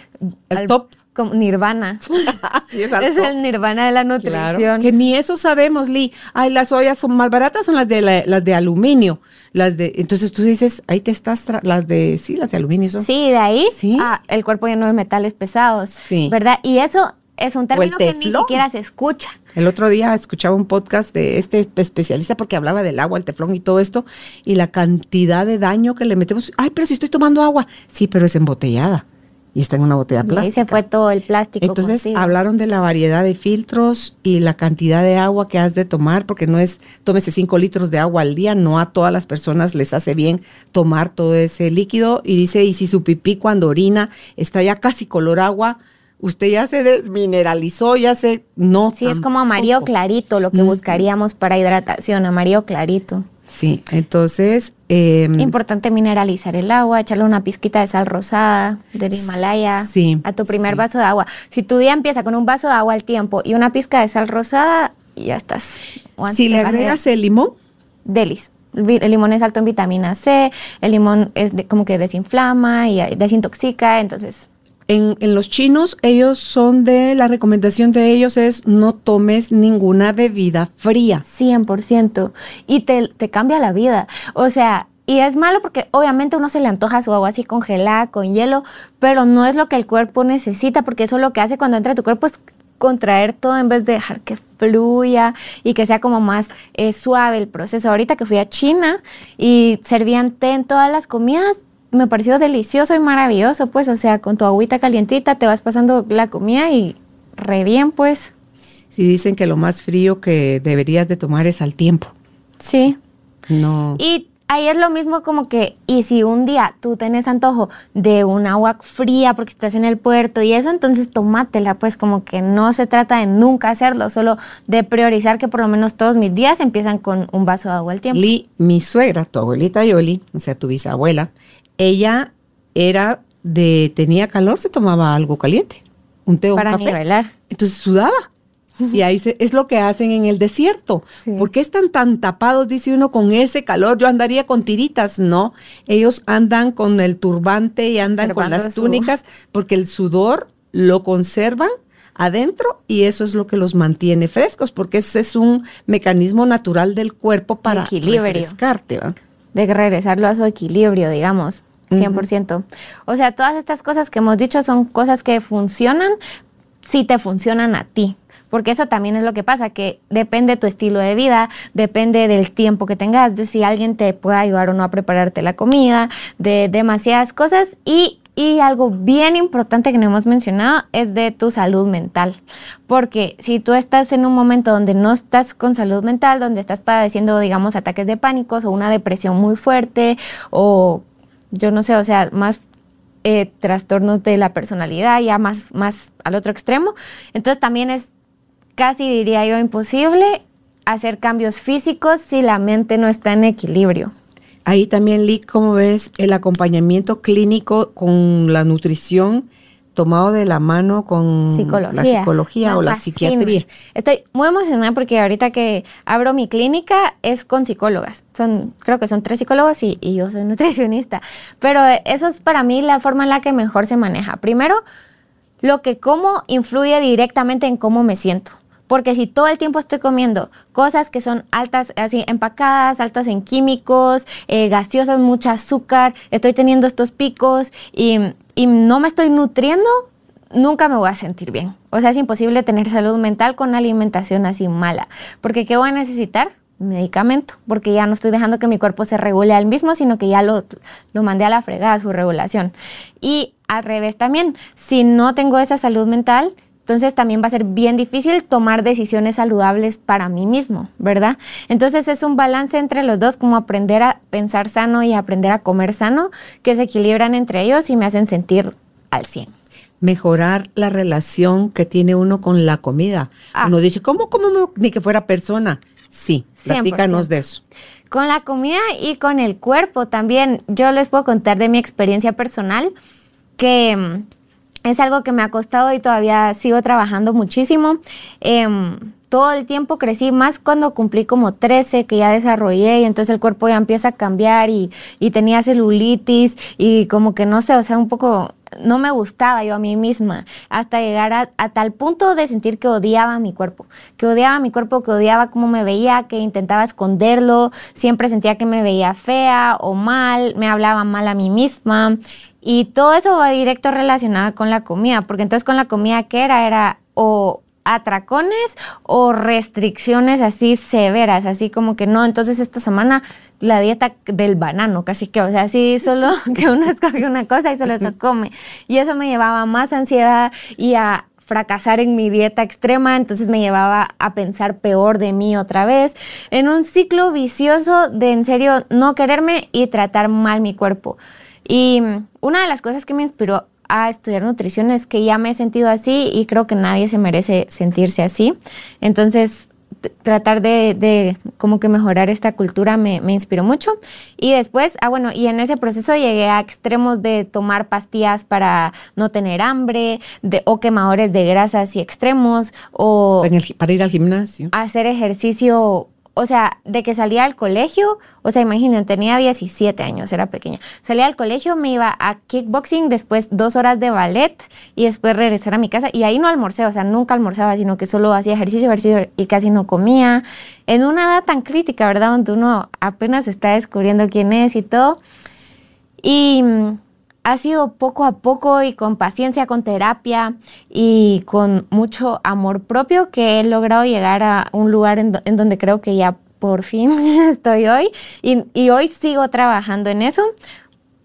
El top como nirvana. es, el nirvana de la nutrición. que ni eso sabemos, Lee. Ay, las ollas son más baratas, son las de las de aluminio. Las de, entonces tú dices, ahí te estás, las de, sí, las de aluminio son. Sí, de ahí ¿Sí? Ah, el cuerpo lleno de metales pesados. Sí. ¿Verdad? Y eso es un término que ni siquiera se escucha. El otro día escuchaba un podcast de este especialista porque hablaba del agua, el teflón y todo esto, y la cantidad de daño que le metemos. Ay, pero si estoy tomando agua. Sí, pero es embotellada y está en una botella plástica. ahí se fue todo el plástico. Entonces hablaron de la variedad de filtros y la cantidad de agua que has de tomar, porque no es tómese 5 litros de agua al día, no a todas las personas les hace bien tomar todo ese líquido. Y dice, y si su pipí cuando orina está ya casi color agua, usted ya se desmineralizó, ya se... No. Sí, es como amarillo clarito lo que buscaríamos para hidratación, amarillo clarito. Sí, entonces... Em, Importante mineralizar el agua, echarle una pizquita de sal rosada del Himalaya a tu primer vaso de agua. Si tu día empieza con un vaso de agua al tiempo y una pizca de sal rosada, ya estás. Si le agregas el limón. Delis. El limón es alto en vitamina C, el limón es como que desinflama y desintoxica, entonces en, los chinos, ellos son de, la recomendación de ellos es no tomes ninguna bebida fría. 100%. Y te, te cambia la vida. O sea, y es malo porque obviamente uno se le antoja su agua así congelada, con hielo, pero no es lo que el cuerpo necesita, porque eso lo que hace cuando entra a tu cuerpo es contraer todo en vez de dejar que fluya y que sea como más eh, suave el proceso. Ahorita que fui a China y servían té en todas las comidas, me pareció delicioso y maravilloso, pues, o sea, con tu agüita calientita te vas pasando la comida y re bien, pues. Sí, dicen que lo más frío que deberías de tomar es al tiempo. Sí. No. Y ahí es lo mismo como que, y si un día tú tienes antojo de un agua fría porque estás en el puerto y eso, entonces tómatela, pues como que no se trata de nunca hacerlo, solo de priorizar que por lo menos todos mis días empiezan con un vaso de agua al tiempo. Li, mi suegra, tu abuelita Yoli, o sea, tu bisabuela, ella era de tenía calor, se tomaba algo caliente, un té o Para un café. nivelar. Entonces sudaba. Y ahí se- es lo que hacen en el desierto. Sí. ¿Por qué están tan tapados, dice uno, con ese calor? Yo andaría con tiritas, no. Ellos andan con el turbante y andan con las túnicas porque el sudor lo conservan adentro y eso es lo que los mantiene frescos porque ese es un mecanismo natural del cuerpo para refrescarte. ¿va? de regresarlo a su equilibrio, digamos, 100%. O sea, todas estas cosas que hemos dicho son cosas que funcionan si te funcionan a ti. Porque eso también es lo que pasa, que depende tu estilo de vida, depende del tiempo que tengas, de si alguien te puede ayudar o no a prepararte la comida, de demasiadas cosas. Y, y algo bien importante que no hemos mencionado es de tu salud mental. Porque si tú estás en un momento donde no estás con salud mental, donde estás padeciendo, digamos, ataques de pánicos o una depresión muy fuerte o yo no sé, o sea, más eh, trastornos de la personalidad, ya más, más al otro extremo. Entonces también es casi, diría yo, imposible hacer cambios físicos si la mente no está en equilibrio. Ahí también, Lee, ¿cómo ves el acompañamiento clínico con la nutrición tomado de la mano con Psicología. la psicología o la fascina. psiquiatría? Estoy muy emocionada porque ahorita que abro mi clínica es con psicólogas. Son, creo que son tres psicólogos y, y yo soy nutricionista. Pero eso es para mí la forma en la que mejor se maneja. Primero, lo que como influye directamente en cómo me siento. Porque si todo el tiempo estoy comiendo cosas que son altas, así empacadas, altas en químicos, eh, gaseosas, mucho azúcar, estoy teniendo estos picos y, y no me estoy nutriendo, nunca me voy a sentir bien. O sea, es imposible tener salud mental con una alimentación así mala. Porque ¿qué voy a necesitar? Medicamento, porque ya no estoy dejando que mi cuerpo se regule al mismo, sino que ya lo, lo mandé a la fregada, su regulación. Y al revés también, si no tengo esa salud mental, entonces también va a ser bien difícil tomar decisiones saludables para mí mismo, ¿verdad? Entonces es un balance entre los dos, como aprender a pensar sano y aprender a comer sano, que se equilibran entre ellos y me hacen sentir al 100. Mejorar la relación que tiene uno con la comida. Ah. Uno dice, ¿cómo, cómo no- ni que fuera persona? Sí, 100%. platícanos de eso. Con la comida y con el cuerpo también. Yo les puedo contar de mi experiencia personal que mm, es algo que me ha costado y todavía sigo trabajando muchísimo. Em, todo el tiempo crecí, más cuando cumplí como 13, que ya desarrollé y entonces el cuerpo ya empieza a cambiar y, y tenía celulitis y como que no sé, o sea, un poco no me gustaba yo a mí misma, hasta llegar a, a tal punto de sentir que odiaba mi cuerpo, que odiaba mi cuerpo, que odiaba cómo me veía, que intentaba esconderlo, siempre sentía que me veía fea o mal, me hablaba mal a mí misma. Y todo eso va directo relacionado con la comida, porque entonces con la comida que era, era o atracones o restricciones así severas, así como que no, entonces esta semana la dieta del banano, casi que, o sea, así solo que uno escoge una cosa y solo se come. Y eso me llevaba a más ansiedad y a fracasar en mi dieta extrema, entonces me llevaba a pensar peor de mí otra vez, en un ciclo vicioso de en serio no quererme y tratar mal mi cuerpo. Y una de las cosas que me inspiró a estudiar nutrición es que ya me he sentido así y creo que nadie se merece sentirse así. Entonces, tratar de, de como que mejorar esta cultura me, me inspiró mucho. Y después, ah, bueno, y en ese proceso llegué a extremos de tomar pastillas para no tener hambre, de, o quemadores de grasas y extremos, o el- para ir al gimnasio. hacer ejercicio, o sea, de que salía al colegio, o sea, imaginen, tenía 17 años, era pequeña. Salía al colegio, me iba a kickboxing, después dos horas de ballet y después regresar a mi casa. Y ahí no almorcé, o sea, nunca almorzaba, sino que solo hacía ejercicio, ejercicio y casi no comía. En una edad tan crítica, ¿verdad? Donde uno apenas está descubriendo quién es y todo. Y ha sido poco a poco y con paciencia, con terapia y con mucho amor propio que he logrado llegar a un lugar en, en donde creo que ya por fin estoy hoy. Y hoy sigo trabajando en eso.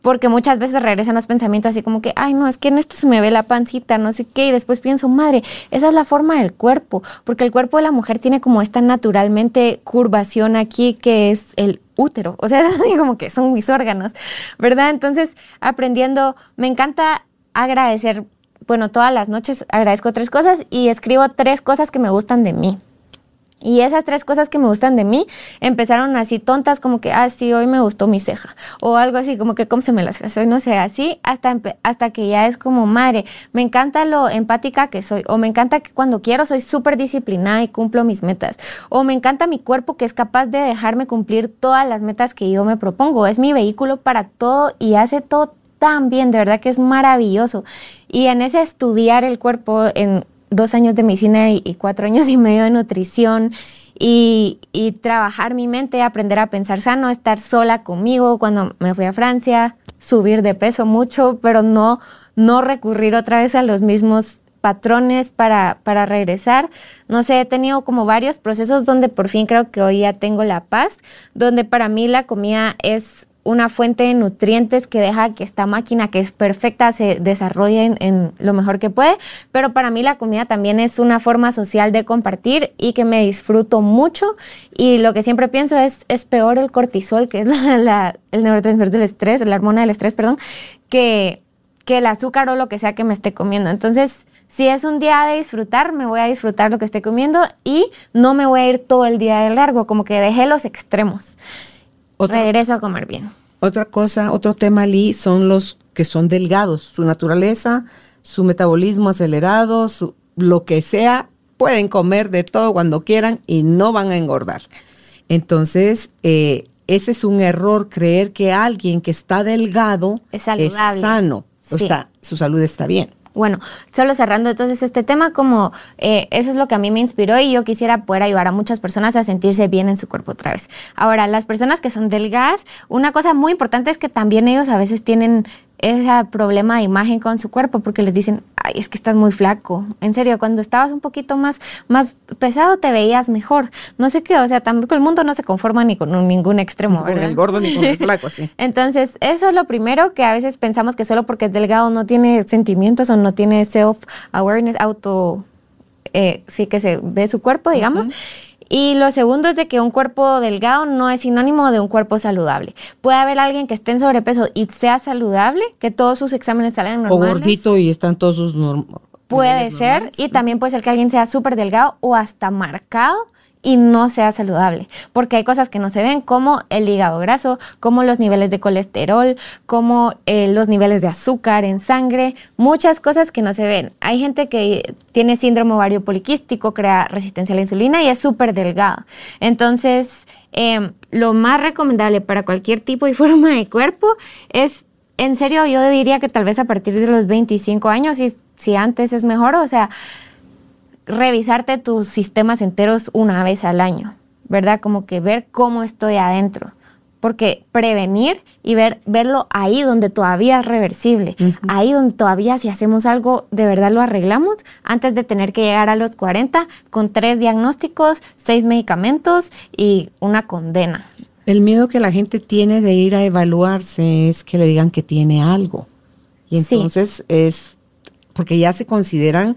Porque muchas veces regresan los pensamientos así como que, ay, no, es que en esto se me ve la pancita, no sé qué, y después pienso, madre, esa es la forma del cuerpo, porque el cuerpo de la mujer tiene como esta naturalmente curvación aquí que es el útero, o sea, como que son mis órganos, ¿verdad? Entonces, aprendiendo, me encanta agradecer, bueno, todas las noches agradezco tres cosas y escribo tres cosas que me gustan de mí. Y esas tres cosas que me gustan de mí empezaron así tontas, como que, ah, sí, hoy me gustó mi ceja. O algo así, como que, ¿cómo se me las hoy No sé, así, hasta, hasta que ya es como, madre, me encanta lo empática que soy. O me encanta que cuando quiero soy súper disciplinada y cumplo mis metas. O me encanta mi cuerpo que es capaz de dejarme cumplir todas las metas que yo me propongo. Es mi vehículo para todo y hace todo tan bien, de verdad que es maravilloso. Y en ese estudiar el cuerpo, en dos años de medicina y, cuatro años y medio de nutrición y, trabajar mi mente, aprender a pensar sano, estar sola conmigo cuando me fui a Francia, subir de peso mucho, pero no, no recurrir otra vez a los mismos patrones para, para regresar. No sé, he tenido como varios procesos donde por fin creo que hoy ya tengo la paz, donde para mí la comida es una fuente de nutrientes que deja que esta máquina, que es perfecta, se desarrolle en, lo mejor que puede. Pero para mí la comida también es una forma social de compartir y que me disfruto mucho. Y lo que siempre pienso es, es peor el cortisol, que es la, el neurotransmisor del estrés, la hormona del estrés, perdón, que, que el azúcar o lo que sea que me esté comiendo. Entonces, si es un día de disfrutar, me voy a disfrutar lo que esté comiendo y no me voy a ir todo el día de largo, como que dejé los extremos. Regreso a comer bien. Otra cosa, otro tema, Lee, son los que son delgados. Su naturaleza, su metabolismo acelerado, lo que sea, pueden comer de todo cuando quieran y no van a engordar. Entonces, eh, ese es un error, creer que alguien que está delgado es, sano, o está, su salud está bien. Bueno, solo cerrando entonces este tema, como eh, eso es lo que a mí me inspiró y yo quisiera poder ayudar a muchas personas a sentirse bien en su cuerpo otra vez. Ahora, las personas que son delgadas, una cosa muy importante es que también ellos a veces tienen ese problema de imagen con su cuerpo porque les dicen, ay, es que estás muy flaco. En serio, cuando estabas un poquito más, más pesado te veías mejor. No sé qué, o sea, tampoco el mundo no se conforma ni con ningún extremo. Ni con el gordo ni con el flaco, sí. Entonces, eso es lo primero que a veces pensamos que solo porque es delgado no tiene sentimientos o no tiene self-awareness, auto... Eh, sí que se ve su cuerpo, digamos. Y lo segundo es de que un cuerpo delgado no es sinónimo de un cuerpo saludable. Puede haber alguien que esté en sobrepeso y sea saludable, que todos sus exámenes salgan normales. O gordito y están todos sus Puede ser, y también puede ser que alguien sea súper delgado o hasta marcado y no sea saludable, porque hay cosas que no se ven como el hígado graso, como los niveles de colesterol, como eh, los niveles de azúcar en sangre, muchas cosas que no se ven. Hay gente que tiene síndrome ovario poliquístico, crea resistencia a la insulina y es súper delgado. Entonces, em, lo más recomendable para cualquier tipo y forma de cuerpo es, en serio, yo diría que tal vez a partir de los 25 años, y si antes es mejor, o sea, revisarte tus sistemas enteros una vez al año, ¿verdad? Como que ver cómo estoy adentro. Porque prevenir y ver, verlo ahí donde todavía es reversible, ahí donde todavía si hacemos algo de verdad lo arreglamos, antes de tener que llegar a los 40 con tres diagnósticos, seis medicamentos y una condena. El miedo que la gente tiene de ir a evaluarse es que le digan que tiene algo. Y entonces es porque ya se consideran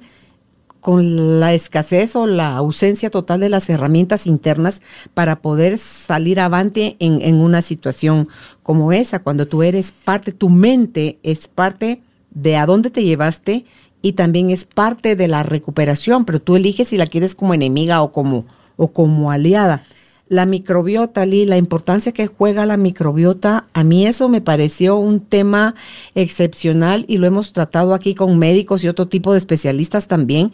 con la escasez o la ausencia total de las herramientas internas para poder salir avante en, una situación como esa, cuando tú eres parte, tu mente es parte de a dónde te llevaste y también es parte de la recuperación, pero tú eliges si la quieres como enemiga o como, o como aliada. La microbiota, Lee, la importancia que juega la microbiota, a mí eso me pareció un tema excepcional y lo hemos tratado aquí con médicos y otro tipo de especialistas también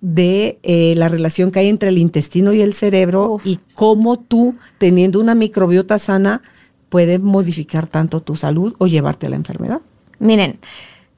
de eh, la relación que hay entre el intestino y el cerebro y cómo tú, teniendo una microbiota sana, puede modificar tanto tu salud o llevarte a la enfermedad. Miren,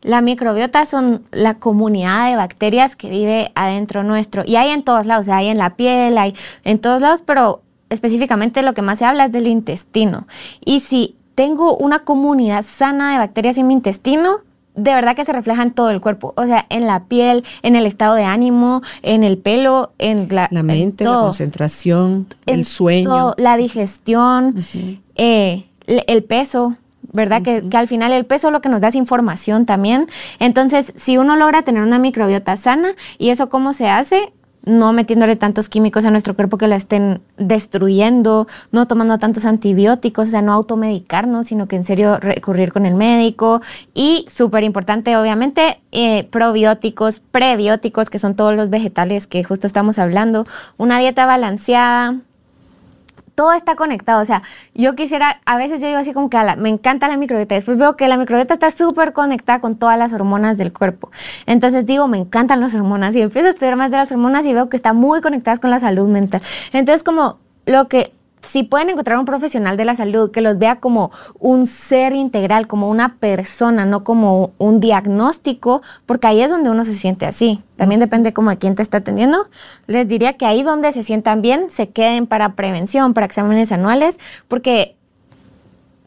la microbiota son la comunidad de bacterias que vive adentro nuestro y hay en todos lados, hay en la piel, hay en todos lados, pero específicamente lo que más se habla es del intestino. Y si tengo una comunidad sana de bacterias en mi intestino, de verdad que se refleja en todo el cuerpo, o sea, en la piel, en el estado de ánimo, en el pelo, en la, mente, la concentración, el sueño, la digestión, eh, el peso, ¿verdad? que, que, al final el peso lo que nos da es información también. Entonces, si uno logra tener una microbiota sana, ¿y eso cómo se hace? No metiéndole tantos químicos a nuestro cuerpo que la estén destruyendo, no tomando tantos antibióticos, o sea, no automedicarnos, sino que en serio recurrir con el médico. Y súper importante, obviamente, eh, probióticos, prebióticos, que son todos los vegetales que justo estamos hablando, una dieta balanceada, todo está conectado. O sea, yo quisiera, a veces yo digo así como que me encanta la microbiota. Después veo que la microbiota está súper conectada con todas las hormonas del cuerpo. Entonces digo, me encantan las hormonas y empiezo a estudiar más de las hormonas y veo que están muy conectadas con la salud mental. Entonces, como lo que si pueden encontrar un profesional de la salud que los vea como un ser integral, como una persona, no como un diagnóstico, porque ahí es donde uno se siente así. También depende como de quién te está atendiendo. Les diría que ahí donde se sientan bien, se queden para prevención, para exámenes anuales, porque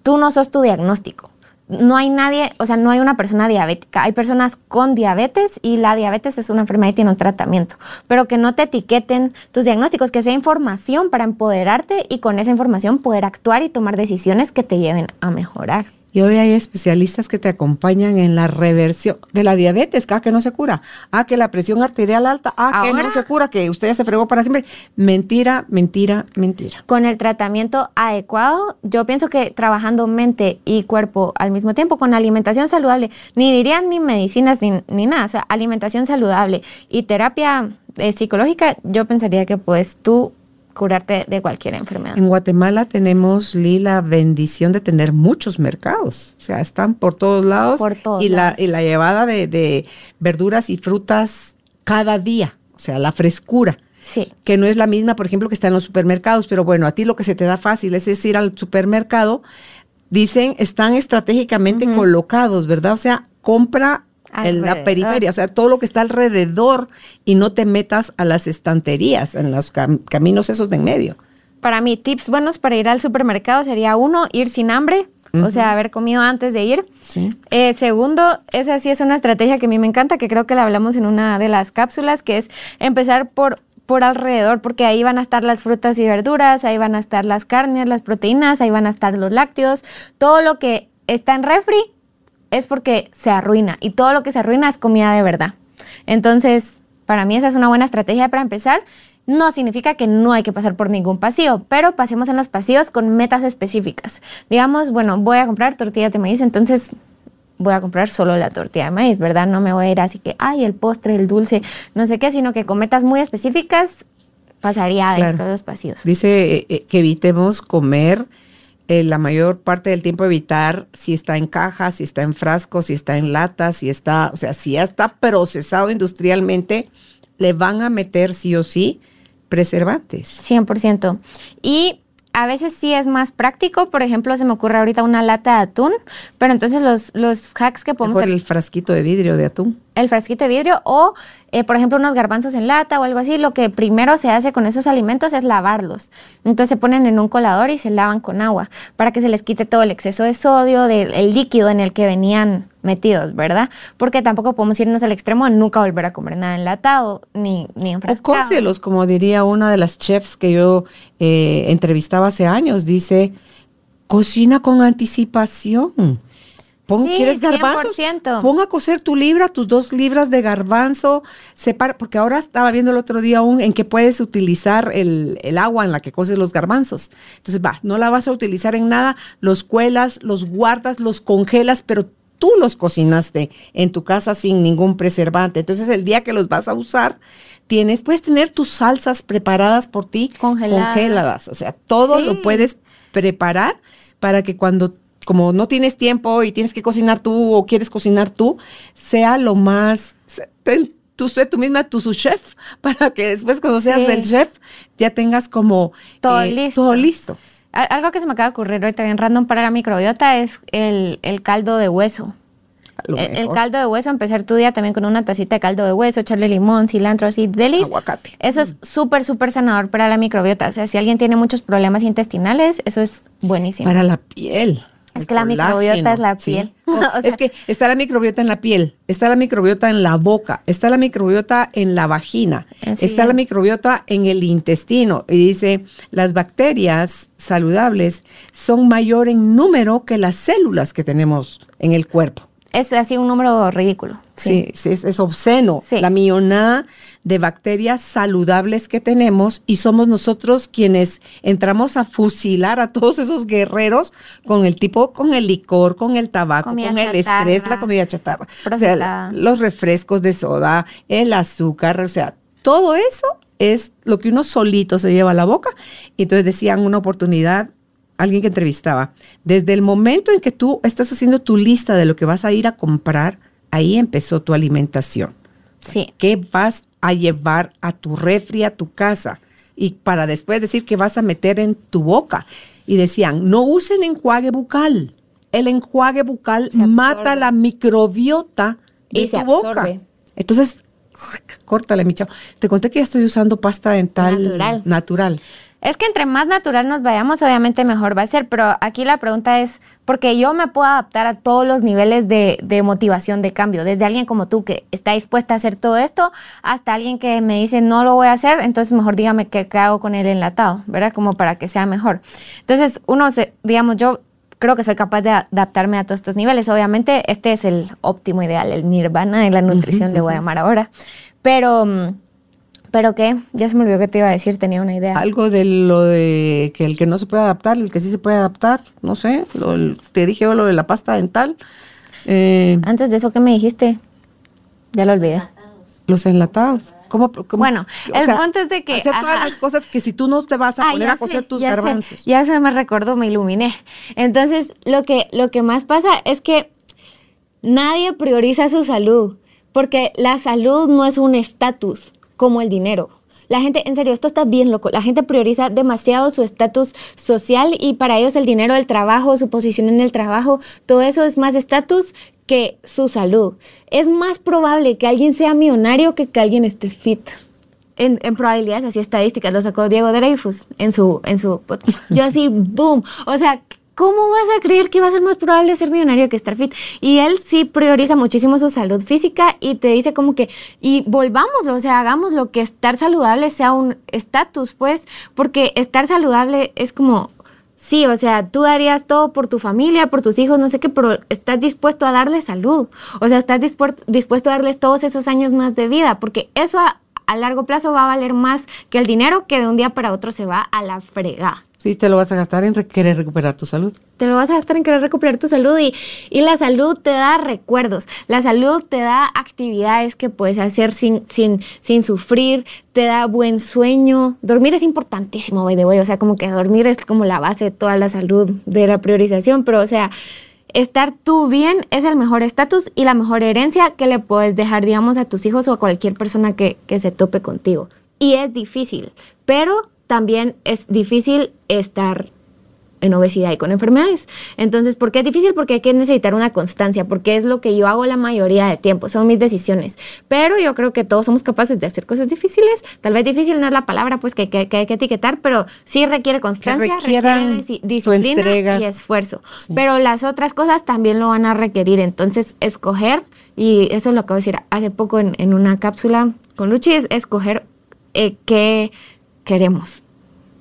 tú no sos tu diagnóstico no hay nadie, o sea, no hay una persona diabética. Hay personas con diabetes y la diabetes es una enfermedad y tiene un tratamiento. Pero que no te etiqueten tus diagnósticos, que sea información para empoderarte y con esa información poder actuar y tomar decisiones que te lleven a mejorar. Y hoy hay especialistas que te acompañan en la reversión de la diabetes, ah, que no se cura, ah, que la presión arterial alta, ah, que no se cura, que usted se fregó para siempre. Mentira, mentira, mentira. Con el tratamiento adecuado, yo pienso que trabajando mente y cuerpo al mismo tiempo, con alimentación saludable, ni dirían ni medicinas ni, ni nada, o sea, alimentación saludable y terapia eh, psicológica, yo pensaría que pues tú curarte de cualquier enfermedad. En Guatemala tenemos, la bendición de tener muchos mercados. O sea, están por todos lados. Por todos y, lados. La, y la llevada de, verduras y frutas cada día. O sea, la frescura. Sí. Que no es la misma, por ejemplo, que está en los supermercados. Pero bueno, a ti lo que se te da fácil es ir al supermercado. Dicen, están estratégicamente colocados, ¿verdad? O sea, compra en la periferia, o sea, todo lo que está alrededor y no te metas a las estanterías, en los caminos esos de en medio. Para mí, tips buenos para ir al supermercado sería uno, ir sin hambre, o sea, haber comido antes de ir. Sí. Eh, segundo, esa sí es una estrategia que a mí me encanta, que creo que la hablamos en una de las cápsulas, que es empezar por por alrededor, porque ahí van a estar las frutas y verduras, ahí van a estar las carnes, las proteínas, ahí van a estar los lácteos, todo lo que está en refri, es porque se arruina y todo lo que se arruina es comida de verdad. Entonces, para mí esa es una buena estrategia para empezar. No significa que no hay que pasar por ningún pasillo, pero pasemos en los pasillos con metas específicas. Digamos, bueno, voy a comprar tortillas de maíz, entonces voy a comprar solo la tortilla de maíz, ¿verdad? No me voy a ir así que, ay, el postre, el dulce, no sé qué, sino que con metas muy específicas pasaría dentro de los pasillos. Dice eh, eh, que evitemos comer eh, la mayor parte del tiempo evitar si está en caja, si está en frasco, si está en lata, si está, o sea, si ya está procesado industrialmente, le van a meter sí o sí preservantes. 100%. Y a veces sí es más práctico, por ejemplo, se me ocurre ahorita una lata de atún, pero entonces los, los hacks que podemos hacer... el frasquito de vidrio de atún el frasquito de vidrio o, eh, por ejemplo, unos garbanzos en lata o algo así, lo que primero se hace con esos alimentos es lavarlos. Entonces se ponen en un colador y se lavan con agua para que se les quite todo el exceso de sodio, del líquido en el que venían metidos, ¿verdad? Porque tampoco podemos irnos al extremo de nunca volver a comer nada enlatado ni, ni enfrascado. O cócelos, como diría una de las chefs que yo eh, entrevistaba hace años, dice, cocina con anticipación Pon, ¿Quieres garbanzos? Pon a cocer tu libra, tus dos libras de garbanzo, separa, porque ahora estaba viendo el otro día aún en que puedes utilizar el, agua en la que coces los garbanzos. Entonces, va, no la vas a utilizar en nada, los cuelas, los guardas, los congelas, pero tú los cocinaste en tu casa sin ningún preservante. Entonces, el día que los vas a usar, tienes, puedes tener tus salsas preparadas por ti, congeladas. O sea, todo lo puedes preparar para que cuando como no tienes tiempo y tienes que cocinar tú o quieres cocinar tú, sea lo más... tú sé tú misma tu su chef para que después cuando seas el chef ya tengas como todo, eh, listo. todo listo. Algo que se me acaba de ocurrir hoy también random para la microbiota es el, caldo de hueso. El, caldo de hueso, empezar tu día también con una tacita de caldo de hueso, echarle limón, cilantro, así, delis. Aguacate. Eso es súper, súper sanador para la microbiota. O sea, si alguien tiene muchos problemas intestinales, eso es buenísimo. Para la piel. Es que la microbiota es la piel. es que está la microbiota en la piel, está la microbiota en la boca, está la microbiota en la vagina, está la microbiota en el intestino. Y dice, las bacterias saludables son mayor en número que las células que tenemos en el cuerpo. Es así un número ridículo. Sí, es, obsceno. La millonada de bacterias saludables que tenemos y somos nosotros quienes entramos a fusilar a todos esos guerreros con el tipo, con el licor, con el tabaco, con el estrés, la comida chatarra. O sea, los refrescos de soda, el azúcar, o sea, todo eso es lo que uno solito se lleva a la boca. Y entonces decían una oportunidad, alguien que entrevistaba, desde el momento en que tú estás haciendo tu lista de lo que vas a ir a comprar, ahí empezó tu alimentación. Sí. ¿Qué vas a llevar a tu refri, a tu casa? Y para después decir que vas a meter en tu boca. Y decían, no usen enjuague bucal. El enjuague bucal mata la microbiota de tu boca. Entonces, córtale, mi chavo. Te conté que ya estoy usando pasta dental natural. Es que entre más natural nos vayamos, obviamente mejor va a ser, pero aquí la pregunta es, porque yo me puedo adaptar a todos los niveles de, motivación de cambio, desde alguien como tú que está dispuesta a hacer todo esto, hasta alguien que me dice no lo voy a hacer, entonces mejor dígame qué, hago con el enlatado, ¿verdad? Como para que sea mejor. Entonces, uno, se, digamos, yo creo que soy capaz de adaptarme a todos estos niveles. Obviamente, este es el óptimo ideal, el nirvana de la nutrición, le voy a llamar ahora. Pero mm, ¿Pero qué? Ya se me olvidó que te iba a decir, tenía una idea. Algo de lo de que el que no se puede adaptar, el que sí se puede adaptar, no sé, te dije lo de la pasta dental. Eh, Antes de eso, ¿qué me dijiste? Ya lo olvidé. Los enlatados. ¿Cómo, bueno, el punto es de que... Hacer todas las cosas que si tú no te vas a poner a coser tus ya garbanzos. ya se me recordó, me iluminé. Entonces, lo que, lo que más pasa es que nadie prioriza su salud, porque la salud no es un estatus como el dinero. La gente, en serio, esto está bien loco. La gente prioriza demasiado su estatus social y para ellos el dinero, el trabajo, su posición en el trabajo, todo eso es más estatus que su salud. Es más probable que alguien sea millonario que que alguien esté fit. En, probabilidades así estadísticas, lo sacó Diego Dreyfus en su, en su Yo así, boom. O sea, ¿cómo vas a creer que va a ser más probable ser millonario que estar fit? Y él sí prioriza muchísimo su salud física y te dice como que, y volvamos, o sea, hagamos lo que estar saludable sea un estatus, pues, porque estar saludable es como, sí, o sea, tú darías todo por tu familia, por tus hijos, no sé qué, pero estás dispuesto a darle salud, o sea, estás dispuesto a darles todos esos años más de vida, porque eso a, largo plazo va a valer más que el dinero que de un día para otro se va a la frega. Sí, te lo vas a gastar en querer recuperar tu salud. Te lo vas a gastar en querer recuperar tu salud y, y, la salud te da recuerdos, la salud te da actividades que puedes hacer sin, sin, sin sufrir, te da buen sueño. Dormir es importantísimo, by the way, o sea, como que dormir es como la base de toda la salud, de la priorización, pero o sea, estar tú bien es el mejor estatus y la mejor herencia que le puedes dejar, digamos, a tus hijos o a cualquier persona que, que se tope contigo. Y es difícil, pero también es difícil estar en obesidad y con enfermedades. Entonces, ¿por qué es difícil? Porque hay que necesitar una constancia, porque es lo que yo hago la mayoría de tiempo, son mis decisiones. Pero yo creo que todos somos capaces de hacer cosas difíciles. Tal vez difícil no es la palabra pues que, hay que etiquetar, pero sí requiere constancia, requiere disciplina y esfuerzo. Pero las otras cosas también lo van a requerir. Entonces, escoger, y eso es lo que voy a decir hace poco en, una cápsula con Luchi, es escoger eh, qué queremos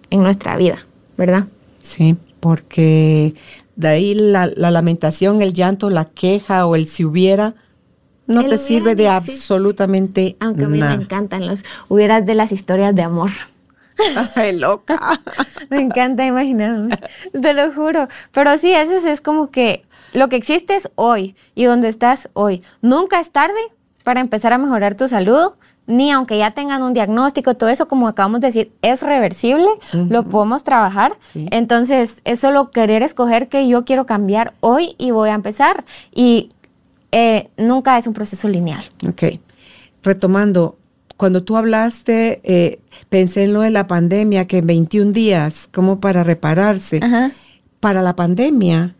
en nuestra vida, ¿verdad? Sí, porque de ahí la, lamentación, el llanto, la queja o el si hubiera, no te sirve de absolutamente nada. Aunque a mí me encantan los hubieras de las historias de amor. Ay, loca. me encanta imaginarme, te lo juro. Pero sí, ese es como que lo que existe es hoy y donde estás hoy. Nunca es tarde para empezar a mejorar tu salud, ni aunque ya tengan un diagnóstico, todo eso, como acabamos de decir, es reversible, lo podemos trabajar. Entonces, es solo querer escoger que yo quiero cambiar hoy y voy a empezar. Y eh, nunca es un proceso lineal. Ok. Retomando, cuando tú hablaste, eh, pensé en lo de la pandemia, que en 21 días, como para repararse, para la pandemia,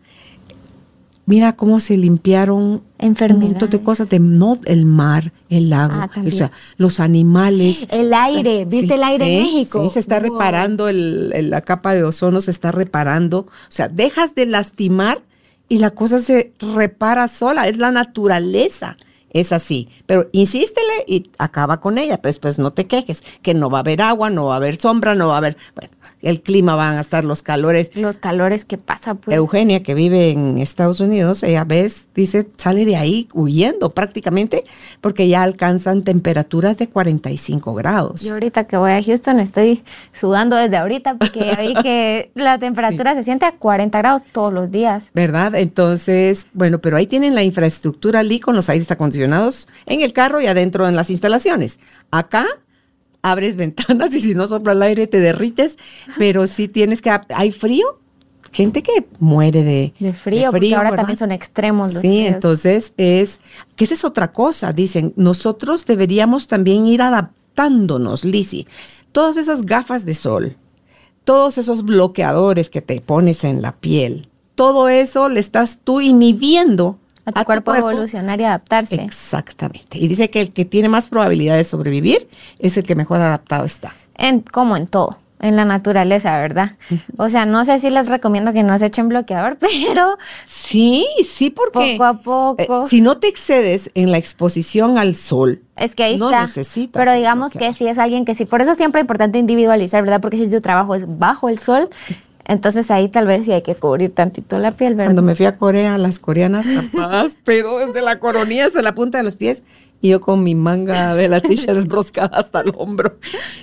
mira cómo se limpiaron un montón de cosas, de, no el mar, el lago, ah, o sea, los animales. El aire, ¿viste el aire en México? Sí, se está reparando, el, la capa de ozono se está reparando. O sea, dejas de lastimar y la cosa se repara sola, es la naturaleza es así. Pero insístele y acaba con ella. Pues, pues no te quejes, que no va a haber agua, no va a haber sombra, no va a haber. Bueno, el clima van a estar los calores. Los calores que pasa, pues. Eugenia, que vive en Estados Unidos, ella ves, dice, sale de ahí huyendo prácticamente, porque ya alcanzan temperaturas de 45 grados. Yo ahorita que voy a Houston estoy sudando desde ahorita porque vi que la temperatura se siente a 40 grados todos los días. ¿Verdad? Entonces, bueno, pero ahí tienen la infraestructura allí con los aires acondicionados en el carro y adentro en las instalaciones. Acá abres ventanas y si no sopla el aire te derrites, pero si tienes que, hay frío, gente que muere de, de frío, porque ahora también son extremos los Sí, entonces es, que esa es otra cosa, dicen, nosotros deberíamos también ir adaptándonos, Lisi. Todas esas gafas de sol, todos esos bloqueadores que te pones en la piel, todo eso le estás tú inhibiendo a tu, cuerpo, evolucionar y adaptarse. Exactamente. Y dice que el que tiene más probabilidad de sobrevivir es el que mejor adaptado está. En, como en todo en la naturaleza, ¿verdad? O sea, no sé si les recomiendo que no se echen bloqueador, pero... Sí, sí, porque... Poco a poco. Eh, si no te excedes en la exposición al sol, es que ahí no está. necesitas. Pero digamos que si es alguien que sí, por eso siempre es importante individualizar, ¿verdad? Porque si tu trabajo es bajo el sol, entonces ahí tal vez sí hay que cubrir tantito la piel, ¿verdad? Cuando me fui a Corea, las coreanas tapadas, pero desde la coronilla hasta la punta de los pies, y yo con mi manga de la t-shirt enroscada hasta el hombro,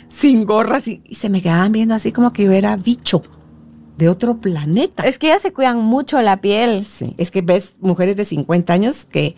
sin gorras, y, se me quedaban viendo así como que yo era bicho de otro planeta. Es que ellas se cuidan mucho la piel. Sí, es que ves mujeres de 50 años que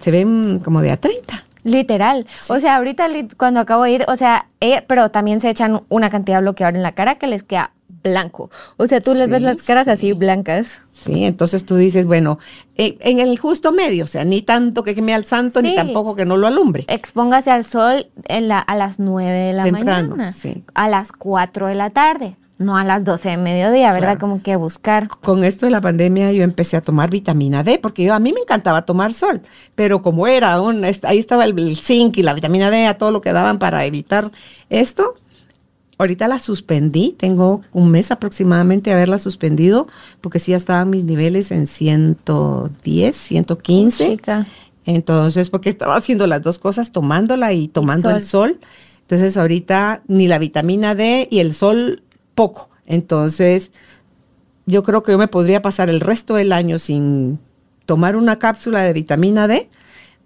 se ven como de a 30. Literal. O sea, ahorita cuando acabo de ir, o sea, eh, pero también se echan una cantidad de bloqueador en la cara que les queda blanco. O sea, tú les ves las caras así blancas. Sí, entonces tú dices, bueno, eh, en, el justo medio, o sea, ni tanto que queme al santo, ni tampoco que no lo alumbre. Expóngase al sol en la, a las 9 de la mañana, a las 4 de la tarde. No a las 12 de mediodía, ¿verdad? Como que buscar. Con esto de la pandemia yo empecé a tomar vitamina D, porque yo a mí me encantaba tomar sol, pero como era un, ahí estaba el zinc y la vitamina D, a todo lo que daban para evitar esto, Ahorita la suspendí, tengo un mes aproximadamente de haberla suspendido, porque sí ya estaban mis niveles en 110, 115. Chica. Entonces, porque estaba haciendo las dos cosas, tomándola y tomando el sol. Entonces, ahorita ni la vitamina D y el sol poco. Entonces, yo creo que yo me podría pasar el resto del año sin tomar una cápsula de vitamina D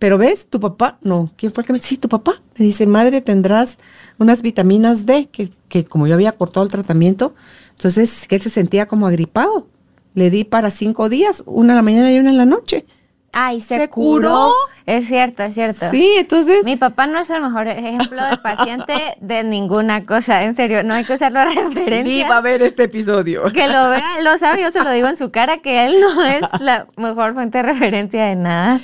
pero ves, tu papá, no, ¿quién fue el que me Sí, tu papá. Me dice, madre, tendrás unas vitaminas D, que, que como yo había cortado el tratamiento, entonces que él se sentía como agripado. Le di para cinco días, una en la mañana y una en la noche. Ay, se, curó? Es cierto, es cierto. Sí, entonces. Mi papá no es el mejor ejemplo de paciente de ninguna cosa. En serio, no hay que usarlo de referencia. Ni va a ver este episodio. Que lo vea, lo sabe, yo se lo digo en su cara, que él no es la mejor fuente de referencia de nada.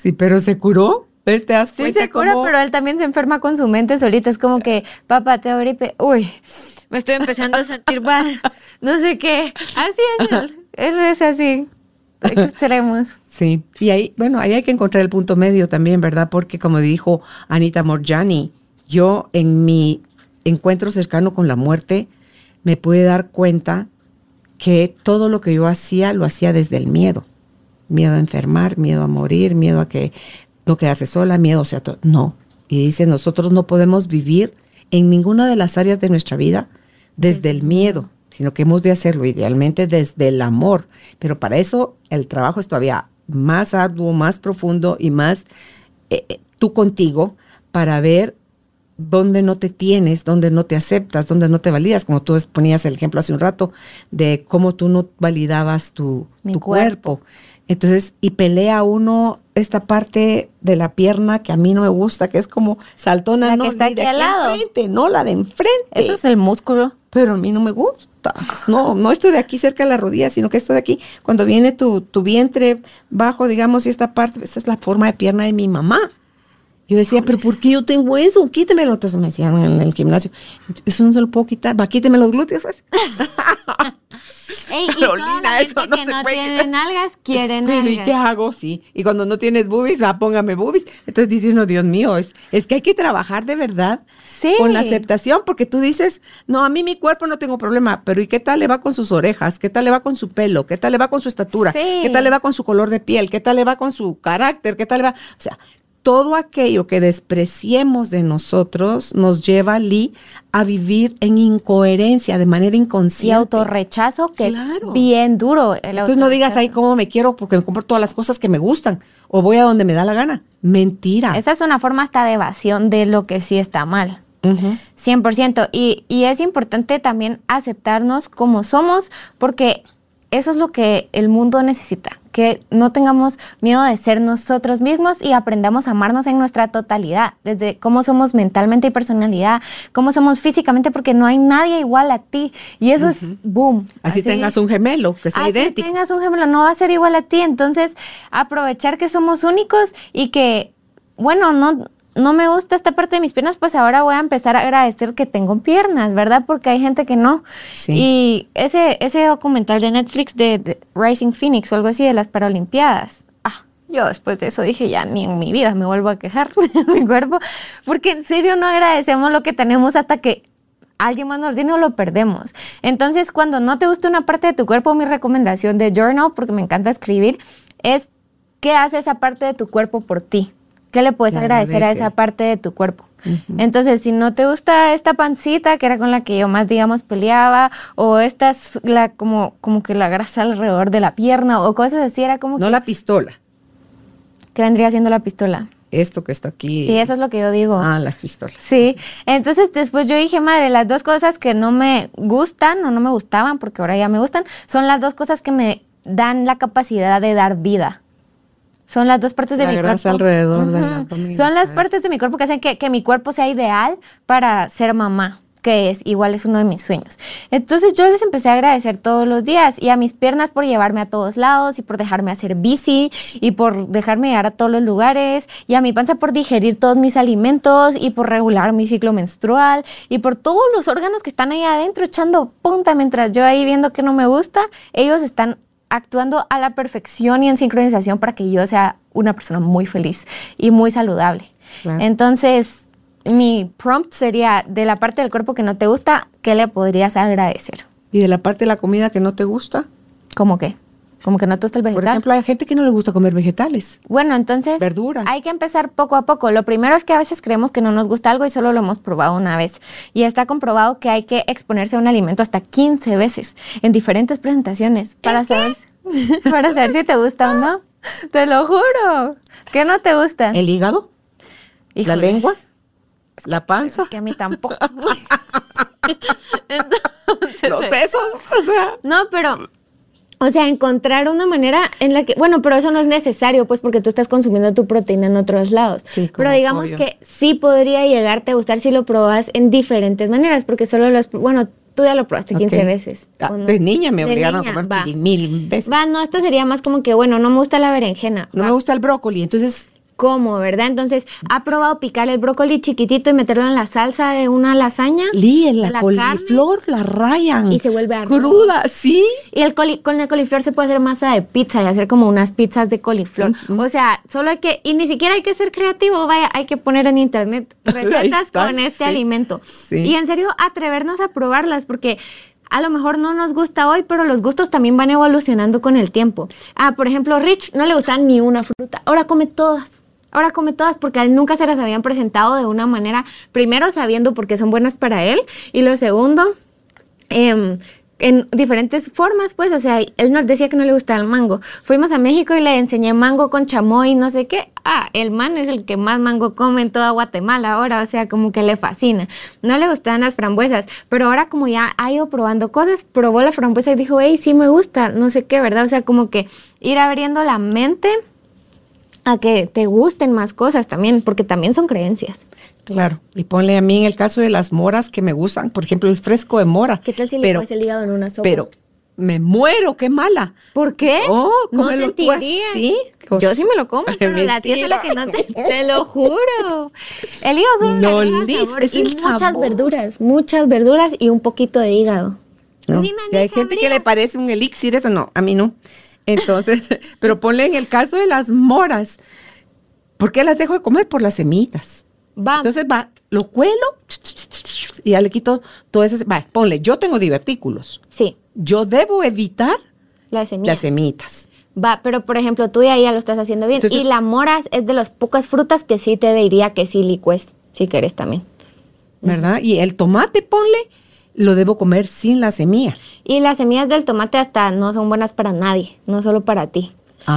Sí, pero se curó. ¿Ves? ¿Te sí, se cura, pero él también se enferma con su mente solita. Es como que, papá, te gripe. Uy, me estoy empezando a sentir mal. No sé qué. Así es él. Él es así. Extremos. Sí. Y ahí, bueno, ahí hay que encontrar el punto medio también, ¿verdad? Porque como dijo Anita Morjani, yo en mi encuentro cercano con la muerte me pude dar cuenta que todo lo que yo hacía lo hacía desde el miedo miedo a enfermar, miedo a morir, miedo a que no quedarse sola, miedo, o sea, no. Y dice, nosotros no podemos vivir en ninguna de las áreas de nuestra vida desde el miedo, sino que hemos de hacerlo idealmente desde el amor. Pero para eso el trabajo es todavía más arduo, más profundo y más eh, eh, tú contigo para ver dónde no te tienes, dónde no te aceptas, dónde no te validas, como tú ponías el ejemplo hace un rato de cómo tú no validabas tu, cuerpo. Entonces, y pelea uno esta parte de la pierna que a mí no me gusta, que es como saltona, la no, que está aquí, al lado. Enfrente, no la de enfrente. Eso es el músculo. Pero a mí no me gusta. No, no estoy de aquí cerca de la rodilla, sino que estoy de aquí. Cuando viene tu, tu vientre bajo, digamos, y esta parte, esta es la forma de pierna de mi mamá. Yo decía, pero ¿por qué yo tengo eso? Quítemelo. Entonces me decían en el gimnasio, eso no se lo puedo quitar, va, quíteme los glúteos. Pues". Ey, Carolina, eso no que no tienen nalgas, quieren nalgas. ¿Y qué hago? Sí. Y cuando no tienes boobies, va, póngame boobies. Entonces dice uno, Dios mío, es, es que hay que trabajar de verdad con la aceptación, porque tú dices, no, a mí mi cuerpo no tengo problema, pero ¿y qué tal le va con sus orejas? ¿Qué tal le va con su pelo? ¿Qué tal le va con su estatura? ¿Qué tal le va con su color de piel? ¿Qué tal le va con su carácter? ¿Qué tal le va? O sea, todo aquello que despreciemos de nosotros nos lleva, Lee, a vivir en incoherencia, de manera inconsciente. Y autorrechazo, que es bien duro. Entonces no digas ahí cómo me quiero porque me compro todas las cosas que me gustan o voy a donde me da la gana. Mentira. Esa es una forma hasta de evasión de lo que sí está mal. 100%. Y, y es importante también aceptarnos como somos porque eso es lo que el mundo necesita, que no tengamos miedo de ser nosotros mismos y aprendamos a amarnos en nuestra totalidad, desde cómo somos mentalmente y personalidad, cómo somos físicamente, porque no hay nadie igual a ti. Y eso es boom. Así, tengas un gemelo, que sea así tengas un gemelo, no va a ser igual a ti. Entonces, aprovechar que somos únicos y que, bueno, no no me gusta esta parte de mis piernas, pues ahora voy a empezar a agradecer que tengo piernas, ¿verdad? Porque hay gente que no. Y ese, ese documental de Netflix de, Rising Phoenix o algo así de las Paralimpiadas. Ah, yo después de eso dije, ya ni en mi vida me vuelvo a quejar de mi cuerpo, porque en serio no agradecemos lo que tenemos hasta que alguien más nos tiene o lo perdemos. Entonces, cuando no te gusta una parte de tu cuerpo, mi recomendación de journal, porque me encanta escribir, es qué hace esa parte de tu cuerpo por ti. ¿Qué le puedes agradecer a esa parte de tu cuerpo? Entonces, si no te gusta esta pancita, que era con la que yo más, digamos, peleaba, o esta es la, como, como que la grasa alrededor de la pierna, o cosas así, era como No la pistola. ¿Qué vendría siendo la pistola? Esto que está aquí. Sí, eso es lo que yo digo. Ah, las pistolas. Sí. Entonces, después yo dije, madre, las dos cosas que no me gustan o no me gustaban, porque ahora ya me gustan, son las dos cosas que me dan la capacidad de dar vida. Son las dos partes de mi cuerpo. alrededor de la Son las partes de mi cuerpo que hacen que, mi cuerpo sea ideal para ser mamá que es igual es uno de mis sueños. Entonces yo les empecé a agradecer todos los días y a mis piernas por llevarme a todos lados y por dejarme hacer bici y por dejarme llegar a todos los lugares y a mi panza por digerir todos mis alimentos y por regular mi ciclo menstrual y por todos los órganos que están ahí adentro echando punta mientras yo ahí viendo que no me gusta, ellos están actuando a la perfección y en sincronización para que yo sea una persona muy feliz y muy saludable. Entonces, mi prompt sería, de la parte del cuerpo que no te gusta, ¿qué le podrías agradecer? ¿Y de la parte de la comida que no te gusta? ¿Cómo qué? Como que no te gusta el vegetal. Por ejemplo, hay gente que no le gusta comer vegetales. Bueno, entonces. Verduras. Hay que empezar poco a poco. Lo primero es que a veces creemos que no nos gusta algo y solo lo hemos probado una vez. Y está comprobado que hay que exponerse a un alimento hasta 15 veces en diferentes presentaciones para saber, para saber si te gusta o no. Te lo juro. ¿Qué no te gusta? ¿El hígado? ¿La lengua? ¿La panza? Es que a mí tampoco. Los sesos, o sea. No, pero o sea, encontrar una manera en la que, bueno, pero eso no es necesario, pues porque tú estás consumiendo tu proteína en otros lados. Sí, pero digamos que sí podría llegarte a gustar si lo probas en diferentes maneras, porque solo los, bueno, tú ya lo probaste 15 veces. Ah, de niña me obligaron a probar mil veces. Va, no, esto sería más como que, bueno, no me gusta la berenjena. No me gusta el brócoli, entonces cómo, ¿verdad? Entonces, ¿ha probado picar el brócoli chiquitito y meterlo en la salsa de una lasaña? Sí, la, coliflor la rayan. Y se vuelve arroz. Cruda, sí. Y el con el coliflor se puede hacer masa de pizza y hacer como unas pizzas de coliflor. O sea, solo hay que, y ni siquiera hay que ser creativo, vaya, hay que poner en internet recetas con este alimento. Y en serio, atrevernos a probarlas, porque a lo mejor no nos gusta hoy, pero los gustos también van evolucionando con el tiempo. Ah, por ejemplo, Rich no le gusta ni una fruta, ahora come todas. Ahora come todas porque él nunca se las habían presentado de una manera, primero sabiendo por qué son buenas para él y lo segundo, em, en diferentes formas, pues, o sea, él nos decía que no le gustaba el mango. Fuimos a México y le enseñé mango con chamoy, no sé qué. Ah, el man es el que más mango come en toda Guatemala ahora, o sea, como que le fascina. No le gustaban las frambuesas, pero ahora como ya ha ido probando cosas, probó la frambuesa y dijo, hey, sí me gusta, no sé qué, ¿verdad? O sea, como que ir abriendo la mente a que te gusten más cosas también, porque también son creencias. Claro, y ponle a mí en el caso de las moras que me gustan, por ejemplo, el fresco de mora. ¿Qué tal si pero, le pones el hígado en una sopa? Pero me muero, qué mala. ¿Por qué? Oh, no sentiría. ¿Sí? Yo sí me lo como, pero la tía es la que no te, te lo juro. El hígado es un no, y muchas verduras, muchas verduras y un poquito de hígado. y hay gente que le parece un elixir, eso no, a mí no. Entonces, pero ponle en el caso de las moras, ¿por qué las dejo de comer? Por las semillitas. Va. Entonces va, lo cuelo y ya le quito todo ese. Va, ponle, yo tengo divertículos. Sí. Yo debo evitar las semillitas. va, pero por ejemplo, tú ya, ya lo estás haciendo bien. y la mora es de las pocas frutas que sí te diría que sí licues, si quieres también. ¿Verdad? Y el tomate, ponle, lo debo comer sin la semilla. Y las semillas del tomate hasta no son buenas para nadie, no solo para ti.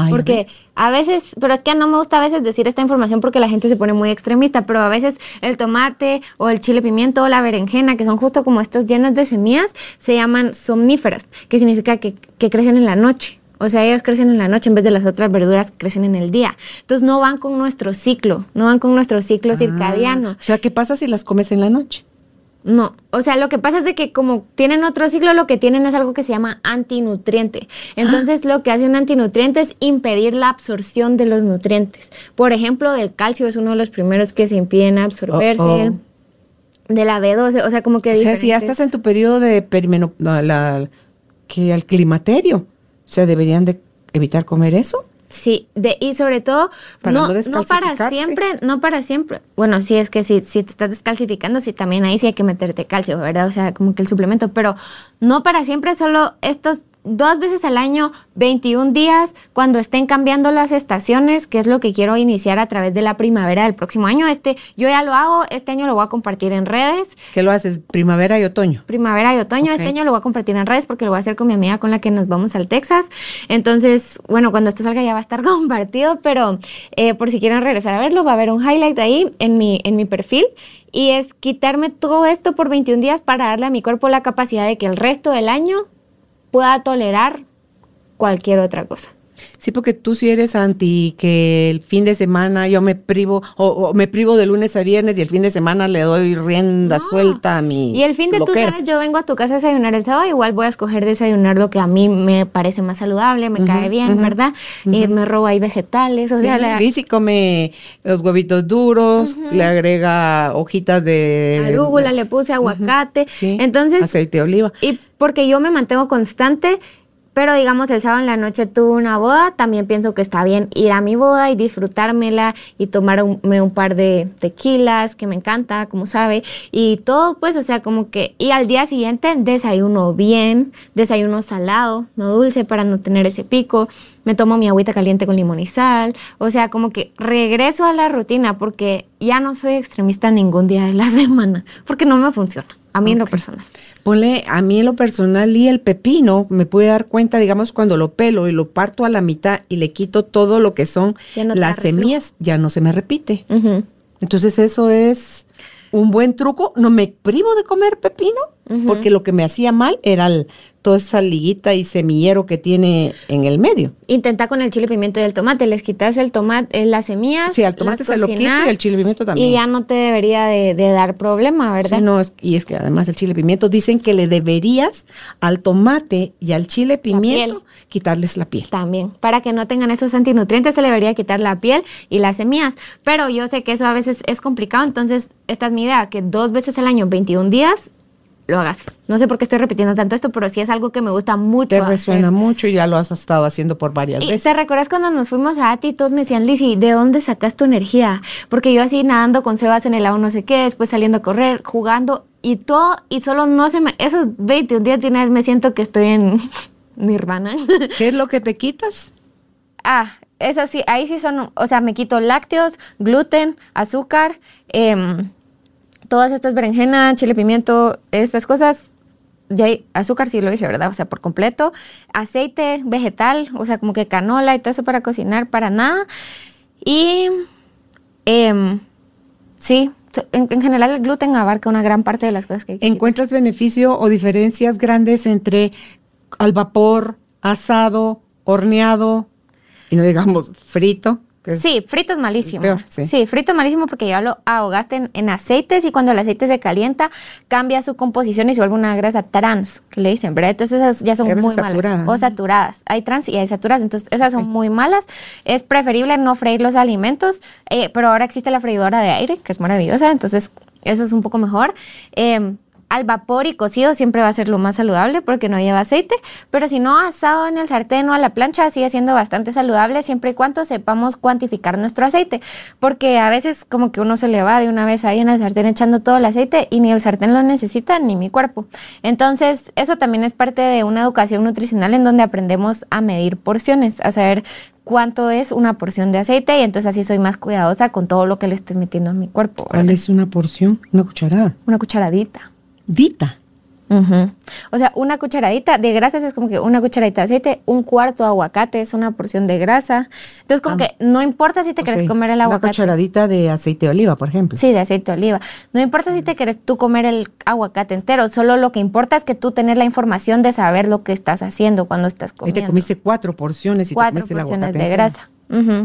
porque a veces, pero es que no me gusta a veces decir esta información porque la gente se pone muy extremista, pero a veces el tomate o el chile pimiento o la berenjena, que son justo como estos llenos de semillas, se llaman somníferas, que significa que, que crecen en la noche. O sea, ellas crecen en la noche en vez de las otras verduras que crecen en el día. Entonces no van con nuestro ciclo, no van con nuestro ciclo ah, circadiano. O sea, ¿qué pasa si las comes en la noche? No, o sea, lo que pasa es de que como tienen otro ciclo, lo que tienen es algo que se llama antinutriente. Entonces, lo que hace un antinutriente es impedir la absorción de los nutrientes. Por ejemplo, del calcio es uno de los primeros que se impiden absorberse. De la B12, o sea, como que... O sea, si ya estás en tu periodo de perimenopausia, que al climaterio, o sea, deberían de evitar comer eso. Sí, de, y sobre todo, no, no, para siempre, no para siempre. Bueno, sí, es que si, si te estás descalcificando, sí, también ahí sí hay que meterte calcio, ¿verdad? O sea, como que el suplemento, pero no para siempre, solo estos dos veces al año, 21 días, cuando estén cambiando las estaciones, que es lo que quiero iniciar a través de la primavera del próximo año. Este, yo ya lo hago, este año lo voy a compartir en redes. ¿Qué lo haces? ¿Primavera y otoño? Primavera y otoño. Este año lo voy a compartir en redes porque lo voy a hacer con mi amiga con la que nos vamos al Texas. Entonces, bueno, cuando esto salga ya va a estar compartido, pero eh, por si quieren regresar a verlo, va a haber un highlight ahí en mi, en mi perfil y es quitarme todo esto por 21 días para darle a mi cuerpo la capacidad de que el resto del año pueda tolerar cualquier otra cosa. Sí, porque tú sí eres anti que el fin de semana yo me privo o, me privo de lunes a viernes y el fin de semana le doy rienda suelta a mi Y el fin de tú sabes, yo vengo a tu casa a desayunar el sábado, igual voy a escoger desayunar lo que a mí me parece más saludable, me cae bien, ¿verdad? Y me robo ahí vegetales, o sea, sí, come los huevitos duros, le agrega hojitas de arúgula, le puse aguacate, entonces aceite de oliva. Y porque yo me mantengo constante pero digamos, el sábado en la noche tuve una boda, también pienso que está bien ir a mi boda y disfrutármela y tomarme un par de tequilas, que me encanta, como sabe, y todo pues, o sea, como que, y al día siguiente desayuno bien, desayuno salado, no dulce para no tener ese pico, me tomo mi agüita caliente con limón y sal, o sea, como que regreso a la rutina porque ya no soy extremista ningún día de la semana, porque no me funciona, a mí en lo personal. Ponle a mí en lo personal y el pepino, me pude dar cuenta, digamos, cuando lo pelo y lo parto a la mitad y le quito todo lo que son las semillas, ya no se me repite. Entonces eso es un buen truco. No me privo de comer pepino, porque lo que me hacía mal era el, toda esa liguita y semillero que tiene en el medio. Intenta con el chile pimiento y el tomate, les quitas el tomate, eh, las semillas. Sí, al tomate se lo quita y el chile pimiento también. Y ya no te debería de, dar problema, ¿verdad? Sí, no, y es que además el chile pimiento dicen que le deberías al tomate y al chile pimiento quitarles la piel. También, para que no tengan esos antinutrientes se le debería quitar la piel y las semillas. Pero yo sé que eso a veces es complicado, entonces esta es mi idea, que dos veces al año, 21 días, lo hagas. No sé por qué estoy repitiendo tanto esto, pero sí es algo que me gusta mucho. Te resuena mucho y ya lo has estado haciendo por varias veces. ¿Te recuerdas cuando nos fuimos a Ati y todos me decían, Lizzy, ¿de dónde sacas tu energía? Porque yo así nadando con Sebas en el agua no sé qué, después saliendo a correr, jugando y todo, y solo no se me... Esos 21 días de me siento que estoy en nirvana. ¿Qué es lo que te quitas? Ah, eso sí, ahí sí son, o sea, me quito lácteos, gluten, azúcar, eh, todas estas berenjena, chile, pimiento, estas cosas, ya hay azúcar, sí lo dije, ¿verdad? O sea, por completo. Aceite vegetal, o sea, como que canola y todo eso para cocinar, para nada. Y em, sí, en, general el gluten abarca una gran parte de las cosas que... ¿Encuentras beneficio o diferencias grandes entre al vapor, asado, horneado y no digamos frito? Sí, frito es malísimo. sí. frito es malísimo porque ya lo ahogaste en, aceites y cuando el aceite se calienta cambia su composición y se vuelve una grasa trans, que le dicen, ¿verdad? Entonces esas ya son muy malas. O saturadas. Hay trans y hay saturadas, entonces esas son muy malas. Es preferible no freír los alimentos, eh, pero ahora existe la freidora de aire, que es maravillosa, entonces eso es un poco mejor. Eh, al vapor y cocido siempre va a ser lo más saludable porque no lleva aceite, pero si no asado en el sartén o a la plancha sigue siendo bastante saludable siempre y cuando sepamos cuantificar nuestro aceite, porque a veces como que uno se le va de una vez ahí en el sartén echando todo el aceite y ni el sartén lo necesita ni mi cuerpo. Entonces, eso también es parte de una educación nutricional en donde aprendemos a medir porciones, a saber cuánto es una porción de aceite y entonces así soy más cuidadosa con todo lo que le estoy metiendo a mi cuerpo. ¿Cuál es una porción? Una cucharada. Una cucharadita. Dita. O sea, una cucharadita de grasas es como que una cucharadita de aceite, un cuarto de aguacate es una porción de grasa. Entonces, como ah. que no importa si te quieres comer el aguacate. Una cucharadita de aceite de oliva, por ejemplo. Sí, de aceite de oliva. No importa si te quieres tú comer el aguacate entero, solo lo que importa es que tú tenés la información de saber lo que estás haciendo cuando estás comiendo. Y te comiste cuatro porciones y cuatro te porciones de grasa.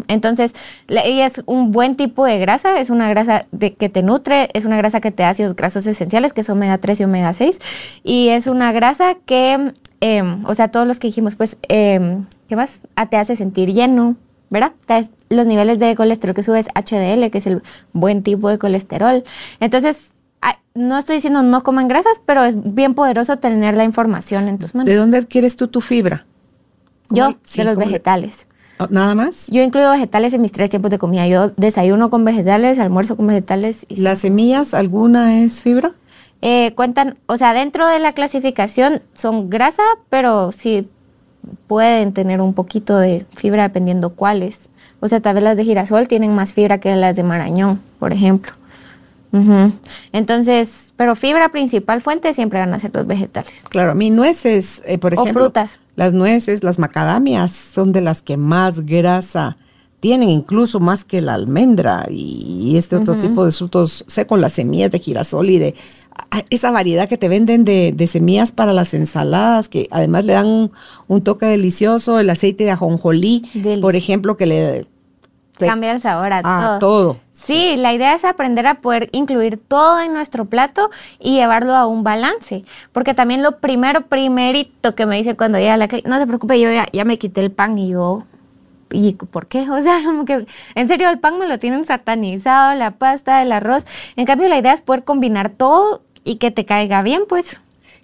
Entonces, ella es un buen tipo de grasa, es una grasa de, que te nutre, es una grasa que te da ácidos grasos esenciales, que es omega 3 y omega 6, y es una grasa que, em, o sea, todos los que dijimos, pues, eh, ¿qué más? Ah, te hace sentir lleno, ¿verdad? Los niveles de colesterol que subes HDL, que es el buen tipo de colesterol. Entonces, no estoy diciendo no coman grasas, pero es bien poderoso tener la información en tus manos. ¿De dónde adquieres tú tu fibra? Yo, de los vegetales. ¿Nada más? Yo incluyo vegetales en mis tres tiempos de comida. Yo desayuno con vegetales, almuerzo con vegetales. Y ¿Las semillas, alguna es fibra? Eh, cuentan, o sea, dentro de la clasificación son grasa, pero sí pueden tener un poquito de fibra dependiendo cuáles. O sea, tal vez las de girasol tienen más fibra que las de marañón, por ejemplo. Entonces, pero fibra principal fuente siempre van a ser los vegetales. Claro, mí nueces, eh, por ejemplo. O frutas. Las nueces, las macadamias son de las que más grasa tienen, incluso más que la almendra y, este otro tipo de frutos secos, las semillas de girasol y de esa variedad que te venden de, semillas para las ensaladas, que además le dan un, toque delicioso, el aceite de ajonjolí, por ejemplo, que le... Cambia el sabor a, a todo. Sí, la idea es aprender a poder incluir todo en nuestro plato y llevarlo a un balance. Porque también lo primero, primerito que me dice cuando llega a la no se preocupe, yo ya, me quité el pan y yo, ¿y por qué? O sea, como que en serio el pan me lo tienen satanizado, la pasta, el arroz. En cambio, la idea es poder combinar todo y que te caiga bien, pues.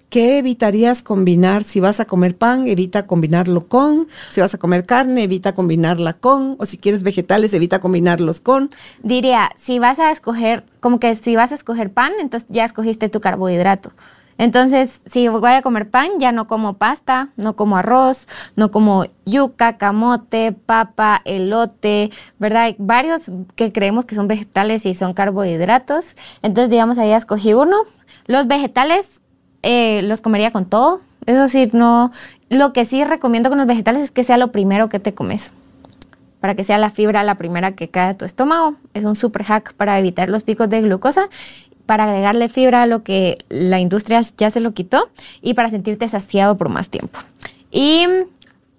¿Qué evitarías combinar? Si vas a comer pan, evita combinarlo con. Si vas a comer carne, evita combinarla con. O si quieres vegetales, evita combinarlos con. Diría, si vas a escoger, como que si vas a escoger pan, entonces ya escogiste tu carbohidrato. Entonces, si voy a comer pan, ya no como pasta, no como arroz, no como yuca, camote, papa, elote, ¿verdad? Hay varios que creemos que son vegetales y son carbohidratos. Entonces, digamos, ahí escogí uno. Los vegetales eh, los comería con todo. Eso sí, no. Lo que sí recomiendo con los vegetales es que sea lo primero que te comes. Para que sea la fibra la primera que cae a tu estómago. Es un super hack para evitar los picos de glucosa. Para agregarle fibra a lo que la industria ya se lo quitó. Y para sentirte saciado por más tiempo. Y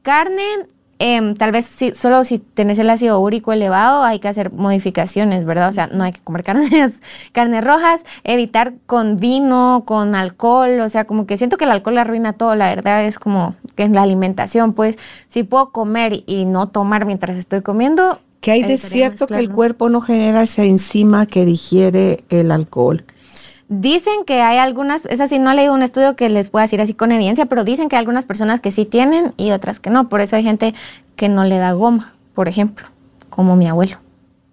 carne, Em, tal vez si, solo si tenés el ácido úrico elevado hay que hacer modificaciones, ¿verdad? O sea, no hay que comer carnes, carnes rojas, evitar con vino, con alcohol, o sea, como que siento que el alcohol arruina todo, la verdad es como que en la alimentación, pues si puedo comer y no tomar mientras estoy comiendo. Que hay de cierto que el cuerpo no genera esa enzima que digiere el alcohol. Dicen que hay algunas, es así, no he leído un estudio que les pueda decir así con evidencia, pero dicen que hay algunas personas que sí tienen y otras que no. Por eso hay gente que no le da goma, por ejemplo, como mi abuelo.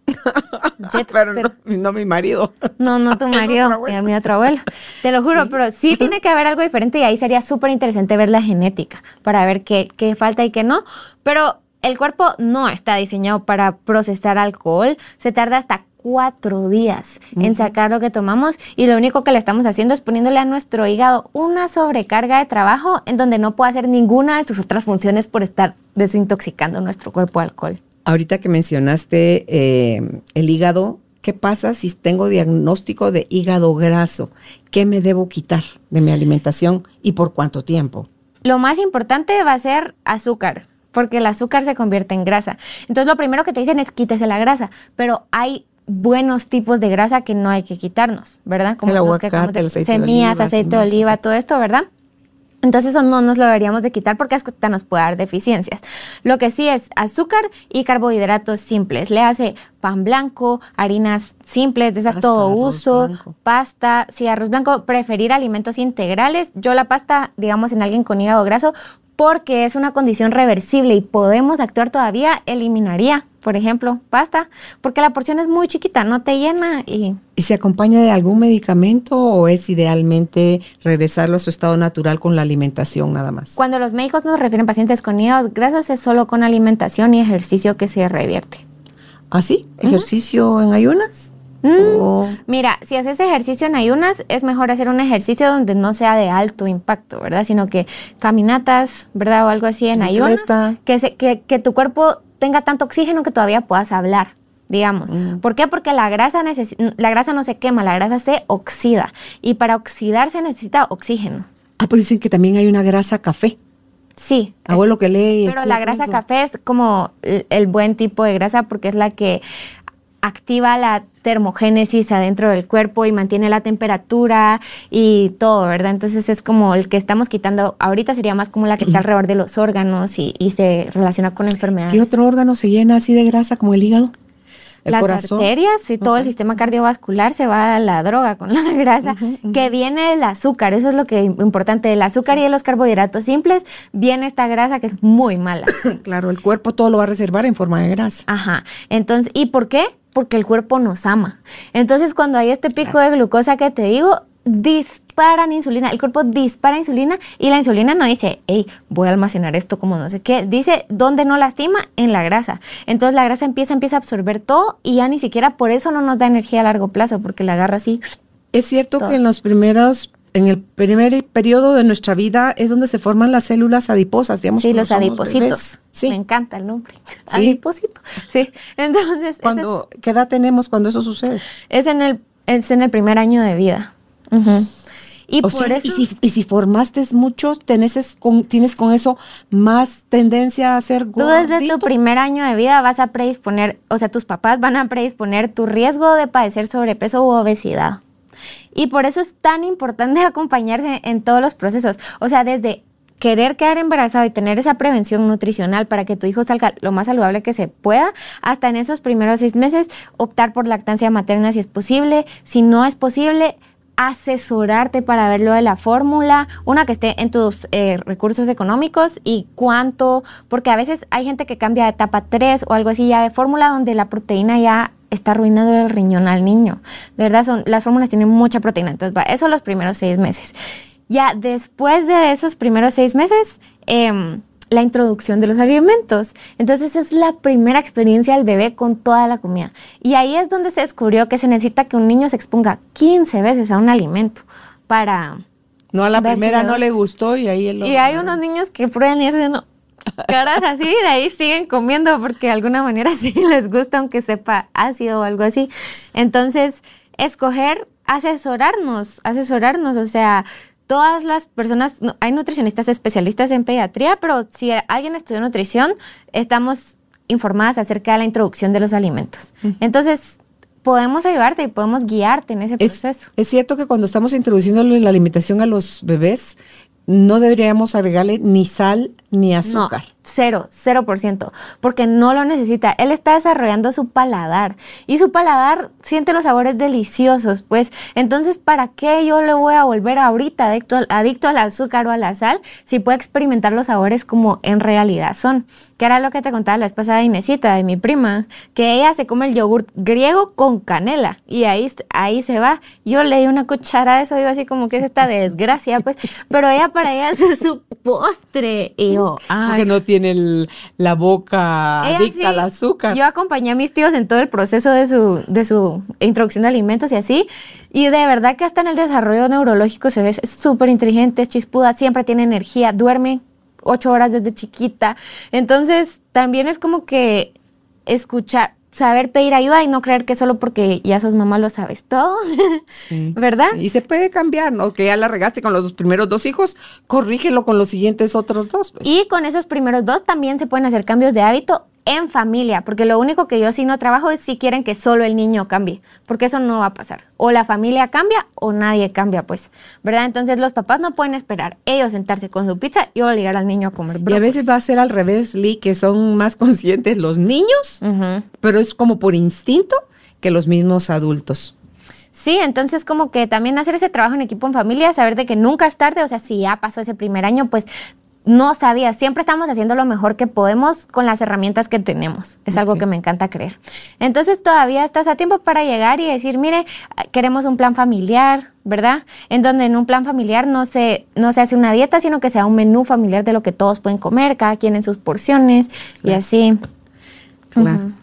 pero, no, mi marido. No, no tu marido, mi otro abuelo. Te lo juro, pero sí tiene que haber algo diferente y ahí sería súper interesante ver la genética para ver qué, qué falta y qué no. Pero el cuerpo no está diseñado para procesar alcohol. Se tarda hasta cuatro días en sacar lo que tomamos y lo único que le estamos haciendo es poniéndole a nuestro hígado una sobrecarga de trabajo en donde no puede hacer ninguna de sus otras funciones por estar desintoxicando nuestro cuerpo de alcohol. Ahorita que mencionaste eh, el hígado, ¿qué pasa si tengo diagnóstico de hígado graso? ¿Qué me debo quitar de mi alimentación y por cuánto tiempo? Lo más importante va a ser azúcar, porque el azúcar se convierte en grasa. Entonces lo primero que te dicen es quítese la grasa, pero hay buenos tipos de grasa que no hay que quitarnos, ¿verdad? Como el aguacate, semillas, aceite de oliva, todo esto, ¿verdad? Entonces eso no nos lo deberíamos de quitar porque hasta nos puede dar deficiencias. Lo que sí es azúcar y carbohidratos simples. Le hace pan blanco, harinas simples, de esas todo uso, pasta, sí, arroz blanco, preferir alimentos integrales. Yo la pasta, digamos, en alguien con hígado graso, porque es una condición reversible y podemos actuar todavía, eliminaría, por ejemplo, pasta, porque la porción es muy chiquita, no te llena y... ¿Y se acompaña de algún medicamento o es idealmente regresarlo a su estado natural con la alimentación nada más? Cuando los médicos nos refieren a pacientes con hígado grasos es solo con alimentación y ejercicio que se revierte. ¿Ah, sí? ¿Ejercicio en ayunas? Mm, mira, si haces ejercicio en ayunas, es mejor hacer un ejercicio donde no sea de alto impacto, ¿verdad? Sino que caminatas, ¿verdad? O algo así en ayunas. Que, que, que, tu cuerpo tenga tanto oxígeno que todavía puedas hablar, digamos. Mm. ¿Por qué? Porque la grasa, la grasa no se quema, la grasa se oxida. Y para oxidarse necesita oxígeno. Ah, pues dicen que también hay una grasa café. Sí. Abuelo que lee. Pero la grasa café es como el, buen tipo de grasa porque es la que activa la termogénesis adentro del cuerpo y mantiene la temperatura y todo, ¿verdad? Entonces es como el que estamos quitando, ahorita sería más como la que está alrededor de los órganos y, se relaciona con enfermedades. ¿Qué otro órgano se llena así de grasa como el hígado? las arterias y todo el sistema cardiovascular se va a la droga con la grasa, que viene el azúcar, eso es lo que es importante, del azúcar y de los carbohidratos simples, viene esta grasa que es muy mala. claro, el cuerpo todo lo va a reservar en forma de grasa. Ajá, entonces, ¿y por qué? Porque el cuerpo nos ama. Entonces, cuando hay este pico de glucosa que te digo, disparan insulina, el cuerpo dispara insulina y la insulina no dice, hey, voy a almacenar esto como no sé qué, dice, ¿dónde no lastima? En la grasa. Entonces la grasa empieza, empieza a absorber todo y ya ni siquiera por eso no nos da energía a largo plazo, porque la agarra así. Es cierto que en los primeros en el primer periodo de nuestra vida es donde se forman las células adiposas, digamos. Sí, los adipocitos. Sí. Me encanta el nombre. Adipocito. Sí. Entonces. Cuando, ¿Qué edad tenemos cuando eso sucede? Es en el, es en el primer año de vida. Y, por eso, y, si, y si formaste mucho, tienes con, tienes con eso más tendencia a ser gordito. Tú desde tu primer año de vida vas a predisponer, o sea, tus papás van a predisponer tu riesgo de padecer sobrepeso u obesidad. Y por eso es tan importante acompañarse en todos los procesos. O sea, desde querer quedar embarazado y tener esa prevención nutricional para que tu hijo salga lo más saludable que se pueda, hasta en esos primeros seis meses optar por lactancia materna si es posible, si no es posible, asesorarte para ver lo de la fórmula, una que esté en tus eh, recursos económicos y cuánto, porque a veces hay gente que cambia de etapa 3 o algo así ya de fórmula donde la proteína ya está arruinando el riñón al niño. De verdad, son, las fórmulas tienen mucha proteína. Entonces, va, eso los primeros seis meses. Ya después de esos primeros seis meses, em, la introducción de los alimentos. Entonces, es la primera experiencia del bebé con toda la comida. Y ahí es donde se descubrió que se necesita que un niño se exponga 15 veces a un alimento para... No, a la primera no le gustó y ahí el Y hay unos niños que prueban y no, caras así, de ahí siguen comiendo porque de alguna manera sí les gusta, aunque sepa ácido o algo así. Entonces, escoger, asesorarnos, asesorarnos, o sea, todas las personas, hay nutricionistas especialistas en pediatría, pero si alguien estudió nutrición, estamos informadas acerca de la introducción de los alimentos. Entonces, podemos ayudarte y podemos guiarte en ese proceso. Es, cierto que cuando estamos introduciendo la alimentación a los bebés, no deberíamos agregarle ni sal ni azúcar. Cero, cero por ciento, porque no lo necesita. Él está desarrollando su paladar y su paladar siente los sabores deliciosos, pues entonces, ¿para qué yo le voy a volver ahorita adicto, adicto al azúcar o a la sal si puede experimentar los sabores como en realidad son? Que era lo que te contaba la vez pasada de Inesita, de mi prima, que ella se come el yogurt griego con canela y ahí, ahí se va. Yo le di una cuchara de eso, digo así como que es esta desgracia, pues, pero ella para ella es su postre y Porque no tiene la boca adicta al azúcar. Yo acompañé a mis tíos en todo el proceso de su, de su introducción de alimentos y así. Y de verdad que hasta en el desarrollo neurológico se ve súper inteligente, es chispuda, siempre tiene energía, duerme ocho horas desde chiquita. Entonces, también es como que escuchar, saber pedir ayuda y no creer que solo porque ya sos mamá lo sabes todo, ¿verdad? Y se puede cambiar, ¿no? Que ya la regaste con los primeros dos hijos, corrígelo con los siguientes otros dos. Pues. Y con esos primeros dos también se pueden hacer cambios de hábito en familia, porque lo único que yo sí no trabajo es si quieren que solo el niño cambie, porque eso no va a pasar. O la familia cambia o nadie cambia, pues, ¿verdad? Entonces los papás no pueden esperar ellos sentarse con su pizza y obligar al niño a comer. Y a veces va a ser al revés, Lee, que son más conscientes los niños, pero es como por instinto que los mismos adultos. Sí, entonces como que también hacer ese trabajo en equipo en familia, saber de que nunca es tarde, o sea, si ya pasó ese primer año, pues no sabía, siempre estamos haciendo lo mejor que podemos con las herramientas que tenemos. Es algo que me encanta creer. Entonces todavía estás a tiempo para llegar y decir, mire, queremos un plan familiar, ¿verdad? En donde en un plan familiar no se, no se hace una dieta, sino que sea un menú familiar de lo que todos pueden comer, cada quien en sus porciones y así.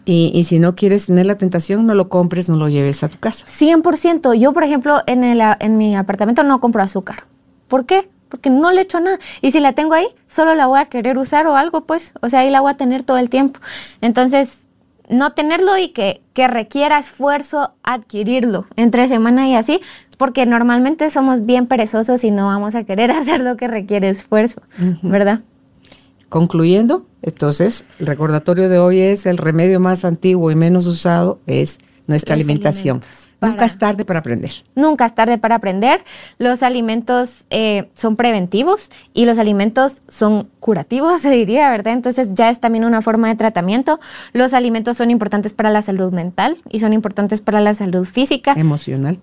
y, y, si no quieres tener la tentación, no lo compres, no lo lleves a tu casa. 100%. Yo, por ejemplo, en, el, en mi apartamento no compro azúcar. ¿Por qué? Porque no le echo nada. Y si la tengo ahí, solo la voy a querer usar o algo, pues, o sea, ahí la voy a tener todo el tiempo. Entonces, no tenerlo y que, que requiera esfuerzo adquirirlo entre semana y así, porque normalmente somos bien perezosos y no vamos a querer hacer lo que requiere esfuerzo, ¿verdad? Concluyendo, entonces, el recordatorio de hoy es el remedio más antiguo y menos usado es nuestra alimentación. Nunca es tarde para aprender. Nunca es tarde para aprender. Los alimentos eh, son preventivos y los alimentos son curativos, se diría, ¿verdad? Entonces ya es también una forma de tratamiento. Los alimentos son importantes para la salud mental y son importantes para la salud física. Emocional.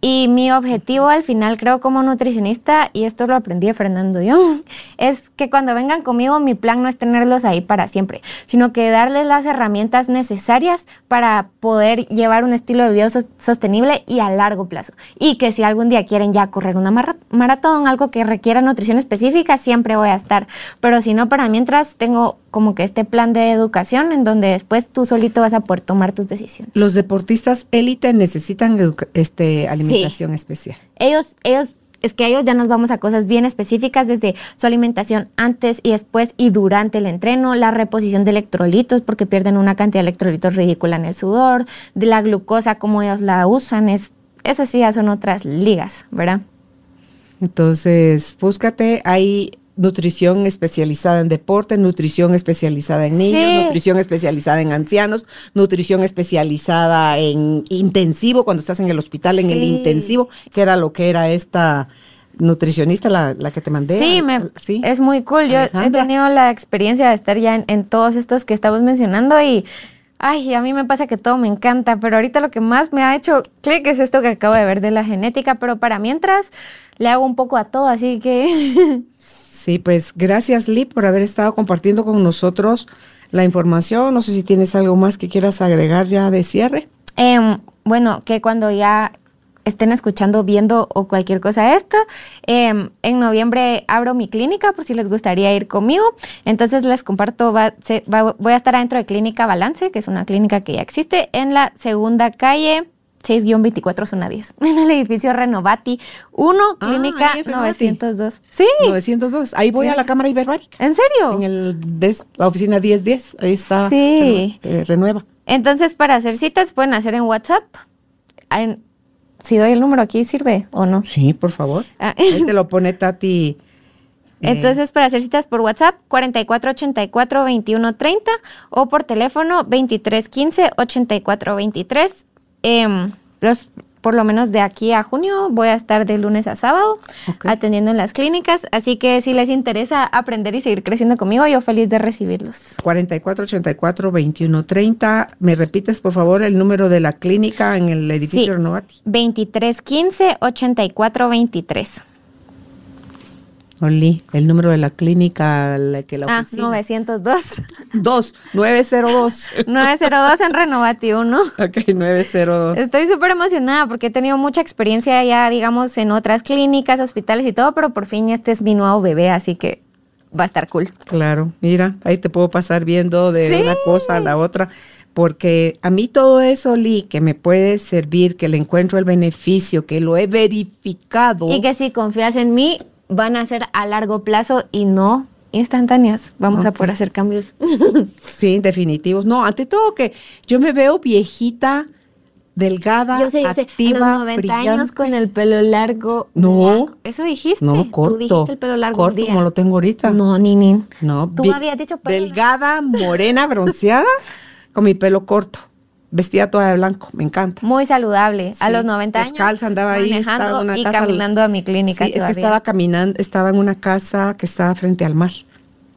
Y mi objetivo al final, creo, como nutricionista, y esto lo aprendí Fernando Young, es que cuando vengan conmigo, mi plan no es tenerlos ahí para siempre, sino que darles las herramientas necesarias para poder llevar un estilo de vida sostenible y a largo plazo. Y que si algún día quieren ya correr una maratón, algo que requiera nutrición específica, siempre voy a estar. Pero si no, para mientras tengo como que este plan de educación en donde después tú solito vas a poder tomar tus decisiones. Los deportistas élite necesitan este, alimentación especial. Ellos, ellos, es que ellos ya nos vamos a cosas bien específicas desde su alimentación antes y después y durante el entreno, la reposición de electrolitos porque pierden una cantidad de electrolitos ridícula en el sudor, de la glucosa, como ellos la usan, es, esas sí ya son otras ligas, ¿verdad? Entonces, búscate, hay nutrición especializada en deporte, nutrición especializada en niños, nutrición especializada en ancianos, nutrición especializada en intensivo, cuando estás en el hospital, en el intensivo, que era lo que era esta nutricionista, la, que te mandé. Sí, es muy cool. Yo he tenido la experiencia de estar ya en, todos estos que estamos mencionando y... Ay, a mí me pasa que todo me encanta, pero ahorita lo que más me ha hecho clic es esto que acabo de ver de la genética, pero para mientras le hago un poco a todo, así que Sí, pues gracias Lee por haber estado compartiendo con nosotros la información. No sé si tienes algo más que quieras agregar ya de cierre. Em, bueno, que cuando ya estén escuchando, viendo o cualquier cosa esto, em, en noviembre abro mi clínica por si les gustaría ir conmigo. Entonces les comparto, voy a estar adentro de Clínica Balance, que es una clínica que ya existe, en la segunda calle 6-24 zona 10, en el edificio Renovati 1, ah, clínica 902. Sí. 902. Ahí voy a la Cámara Iberbárica. ¿En serio? En el la oficina 1010. Ahí está. Sí. Eh, renueva. Entonces, para hacer citas pueden hacer en WhatsApp. si doy el número aquí, ¿sirve o no? Sí, por favor. Ah. Ahí te lo pone Tati. Eh. Entonces, para hacer citas por WhatsApp, 4484-2130 o por teléfono 2315-8423 Em, los, por lo menos de aquí a junio voy a estar de lunes a sábado atendiendo en las clínicas, así que si les interesa aprender y seguir creciendo conmigo, yo feliz de recibirlos. 4484-2130, ¿me repites por favor el número de la clínica en el edificio sí, Renovati? 2315-8423. Oli, el número de la clínica, la que la Ah, 902. 2, 902. 902 en Renovati 1. Ok, 902. Estoy súper emocionada porque he tenido mucha experiencia ya, digamos, en otras clínicas, hospitales y todo, pero por fin este es mi nuevo bebé, así que va a estar cool. Claro, mira, ahí te puedo pasar viendo de una cosa a la otra, porque a mí todo eso, Lee, que me puede servir, que le encuentro el beneficio, que lo he verificado. Y que si confías en mí, van a ser a largo plazo y no instantáneas. Vamos a poder hacer cambios. sí, definitivos. No, ante todo que yo me veo viejita delgada, yo sé, yo sé. activa, a los 90 brillante. años con el pelo largo. No. Eso dijiste. No, corto. Tú dijiste el pelo largo Corto día. como lo tengo ahorita. No, ni ni. No, Tú habías dicho pelo delgada, morena, bronceada, con mi pelo corto, vestida toda de blanco, me encanta. Muy saludable. a los 90 años. descalza, andaba ahí, estaba en manejando una y casa caminando a mi clínica Sí, es que estaba caminando, estaba en una casa que estaba frente al mar.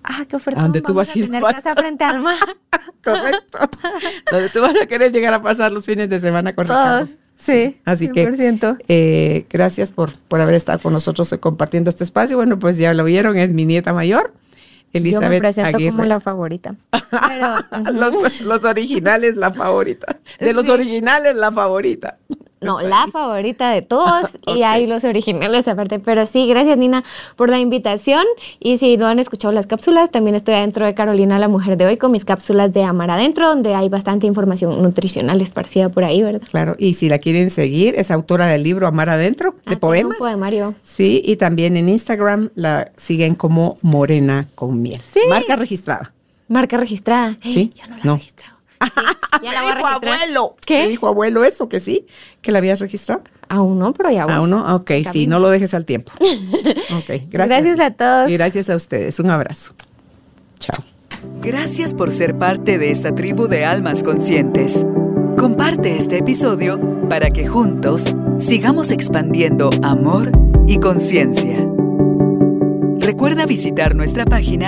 Ah, qué oferta. ¿A dónde tú vas a ir? tener casa frente al mar. Correcto. Donde tú vas a querer llegar a pasar los fines de semana con Ricardo. Todos. Sí, Así 100%. que eh, gracias por, por haber estado con nosotros compartiendo este espacio. Bueno, pues ya lo vieron, es mi nieta mayor, Yo me Elizabeth presento Aguirre. como la favorita. Pero, los, los originales, la favorita. De los Sí. originales, la favorita. No, la favorita de todos y hay los originales aparte. Pero sí, gracias Nina por la invitación. Y si no han escuchado las cápsulas, también estoy adentro de Carolina, la mujer de hoy, con mis cápsulas de Amar Adentro, donde hay bastante información nutricional esparcida por ahí, ¿verdad? Claro, y si la quieren seguir, es autora del libro Amar Adentro, Ah, de tengo poemas. Un poemario. Sí, y también en Instagram la siguen como Morena con Miel. Sí. Marca registrada. Marca registrada. Sí, Yo no la no. he registrado. Sí, ya la voy a Me dijo registrar. abuelo. ¿Qué? Me dijo abuelo eso, que sí, que la habías registrado. Aún no, pero ya voy. Aún no, ok, sí, no lo dejes al tiempo. Ok, gracias. Gracias a todos. Y gracias a ustedes. Un abrazo. Chao. Gracias por ser parte de esta tribu de almas conscientes. Comparte este episodio para que juntos sigamos expandiendo amor y conciencia. Recuerda visitar nuestra página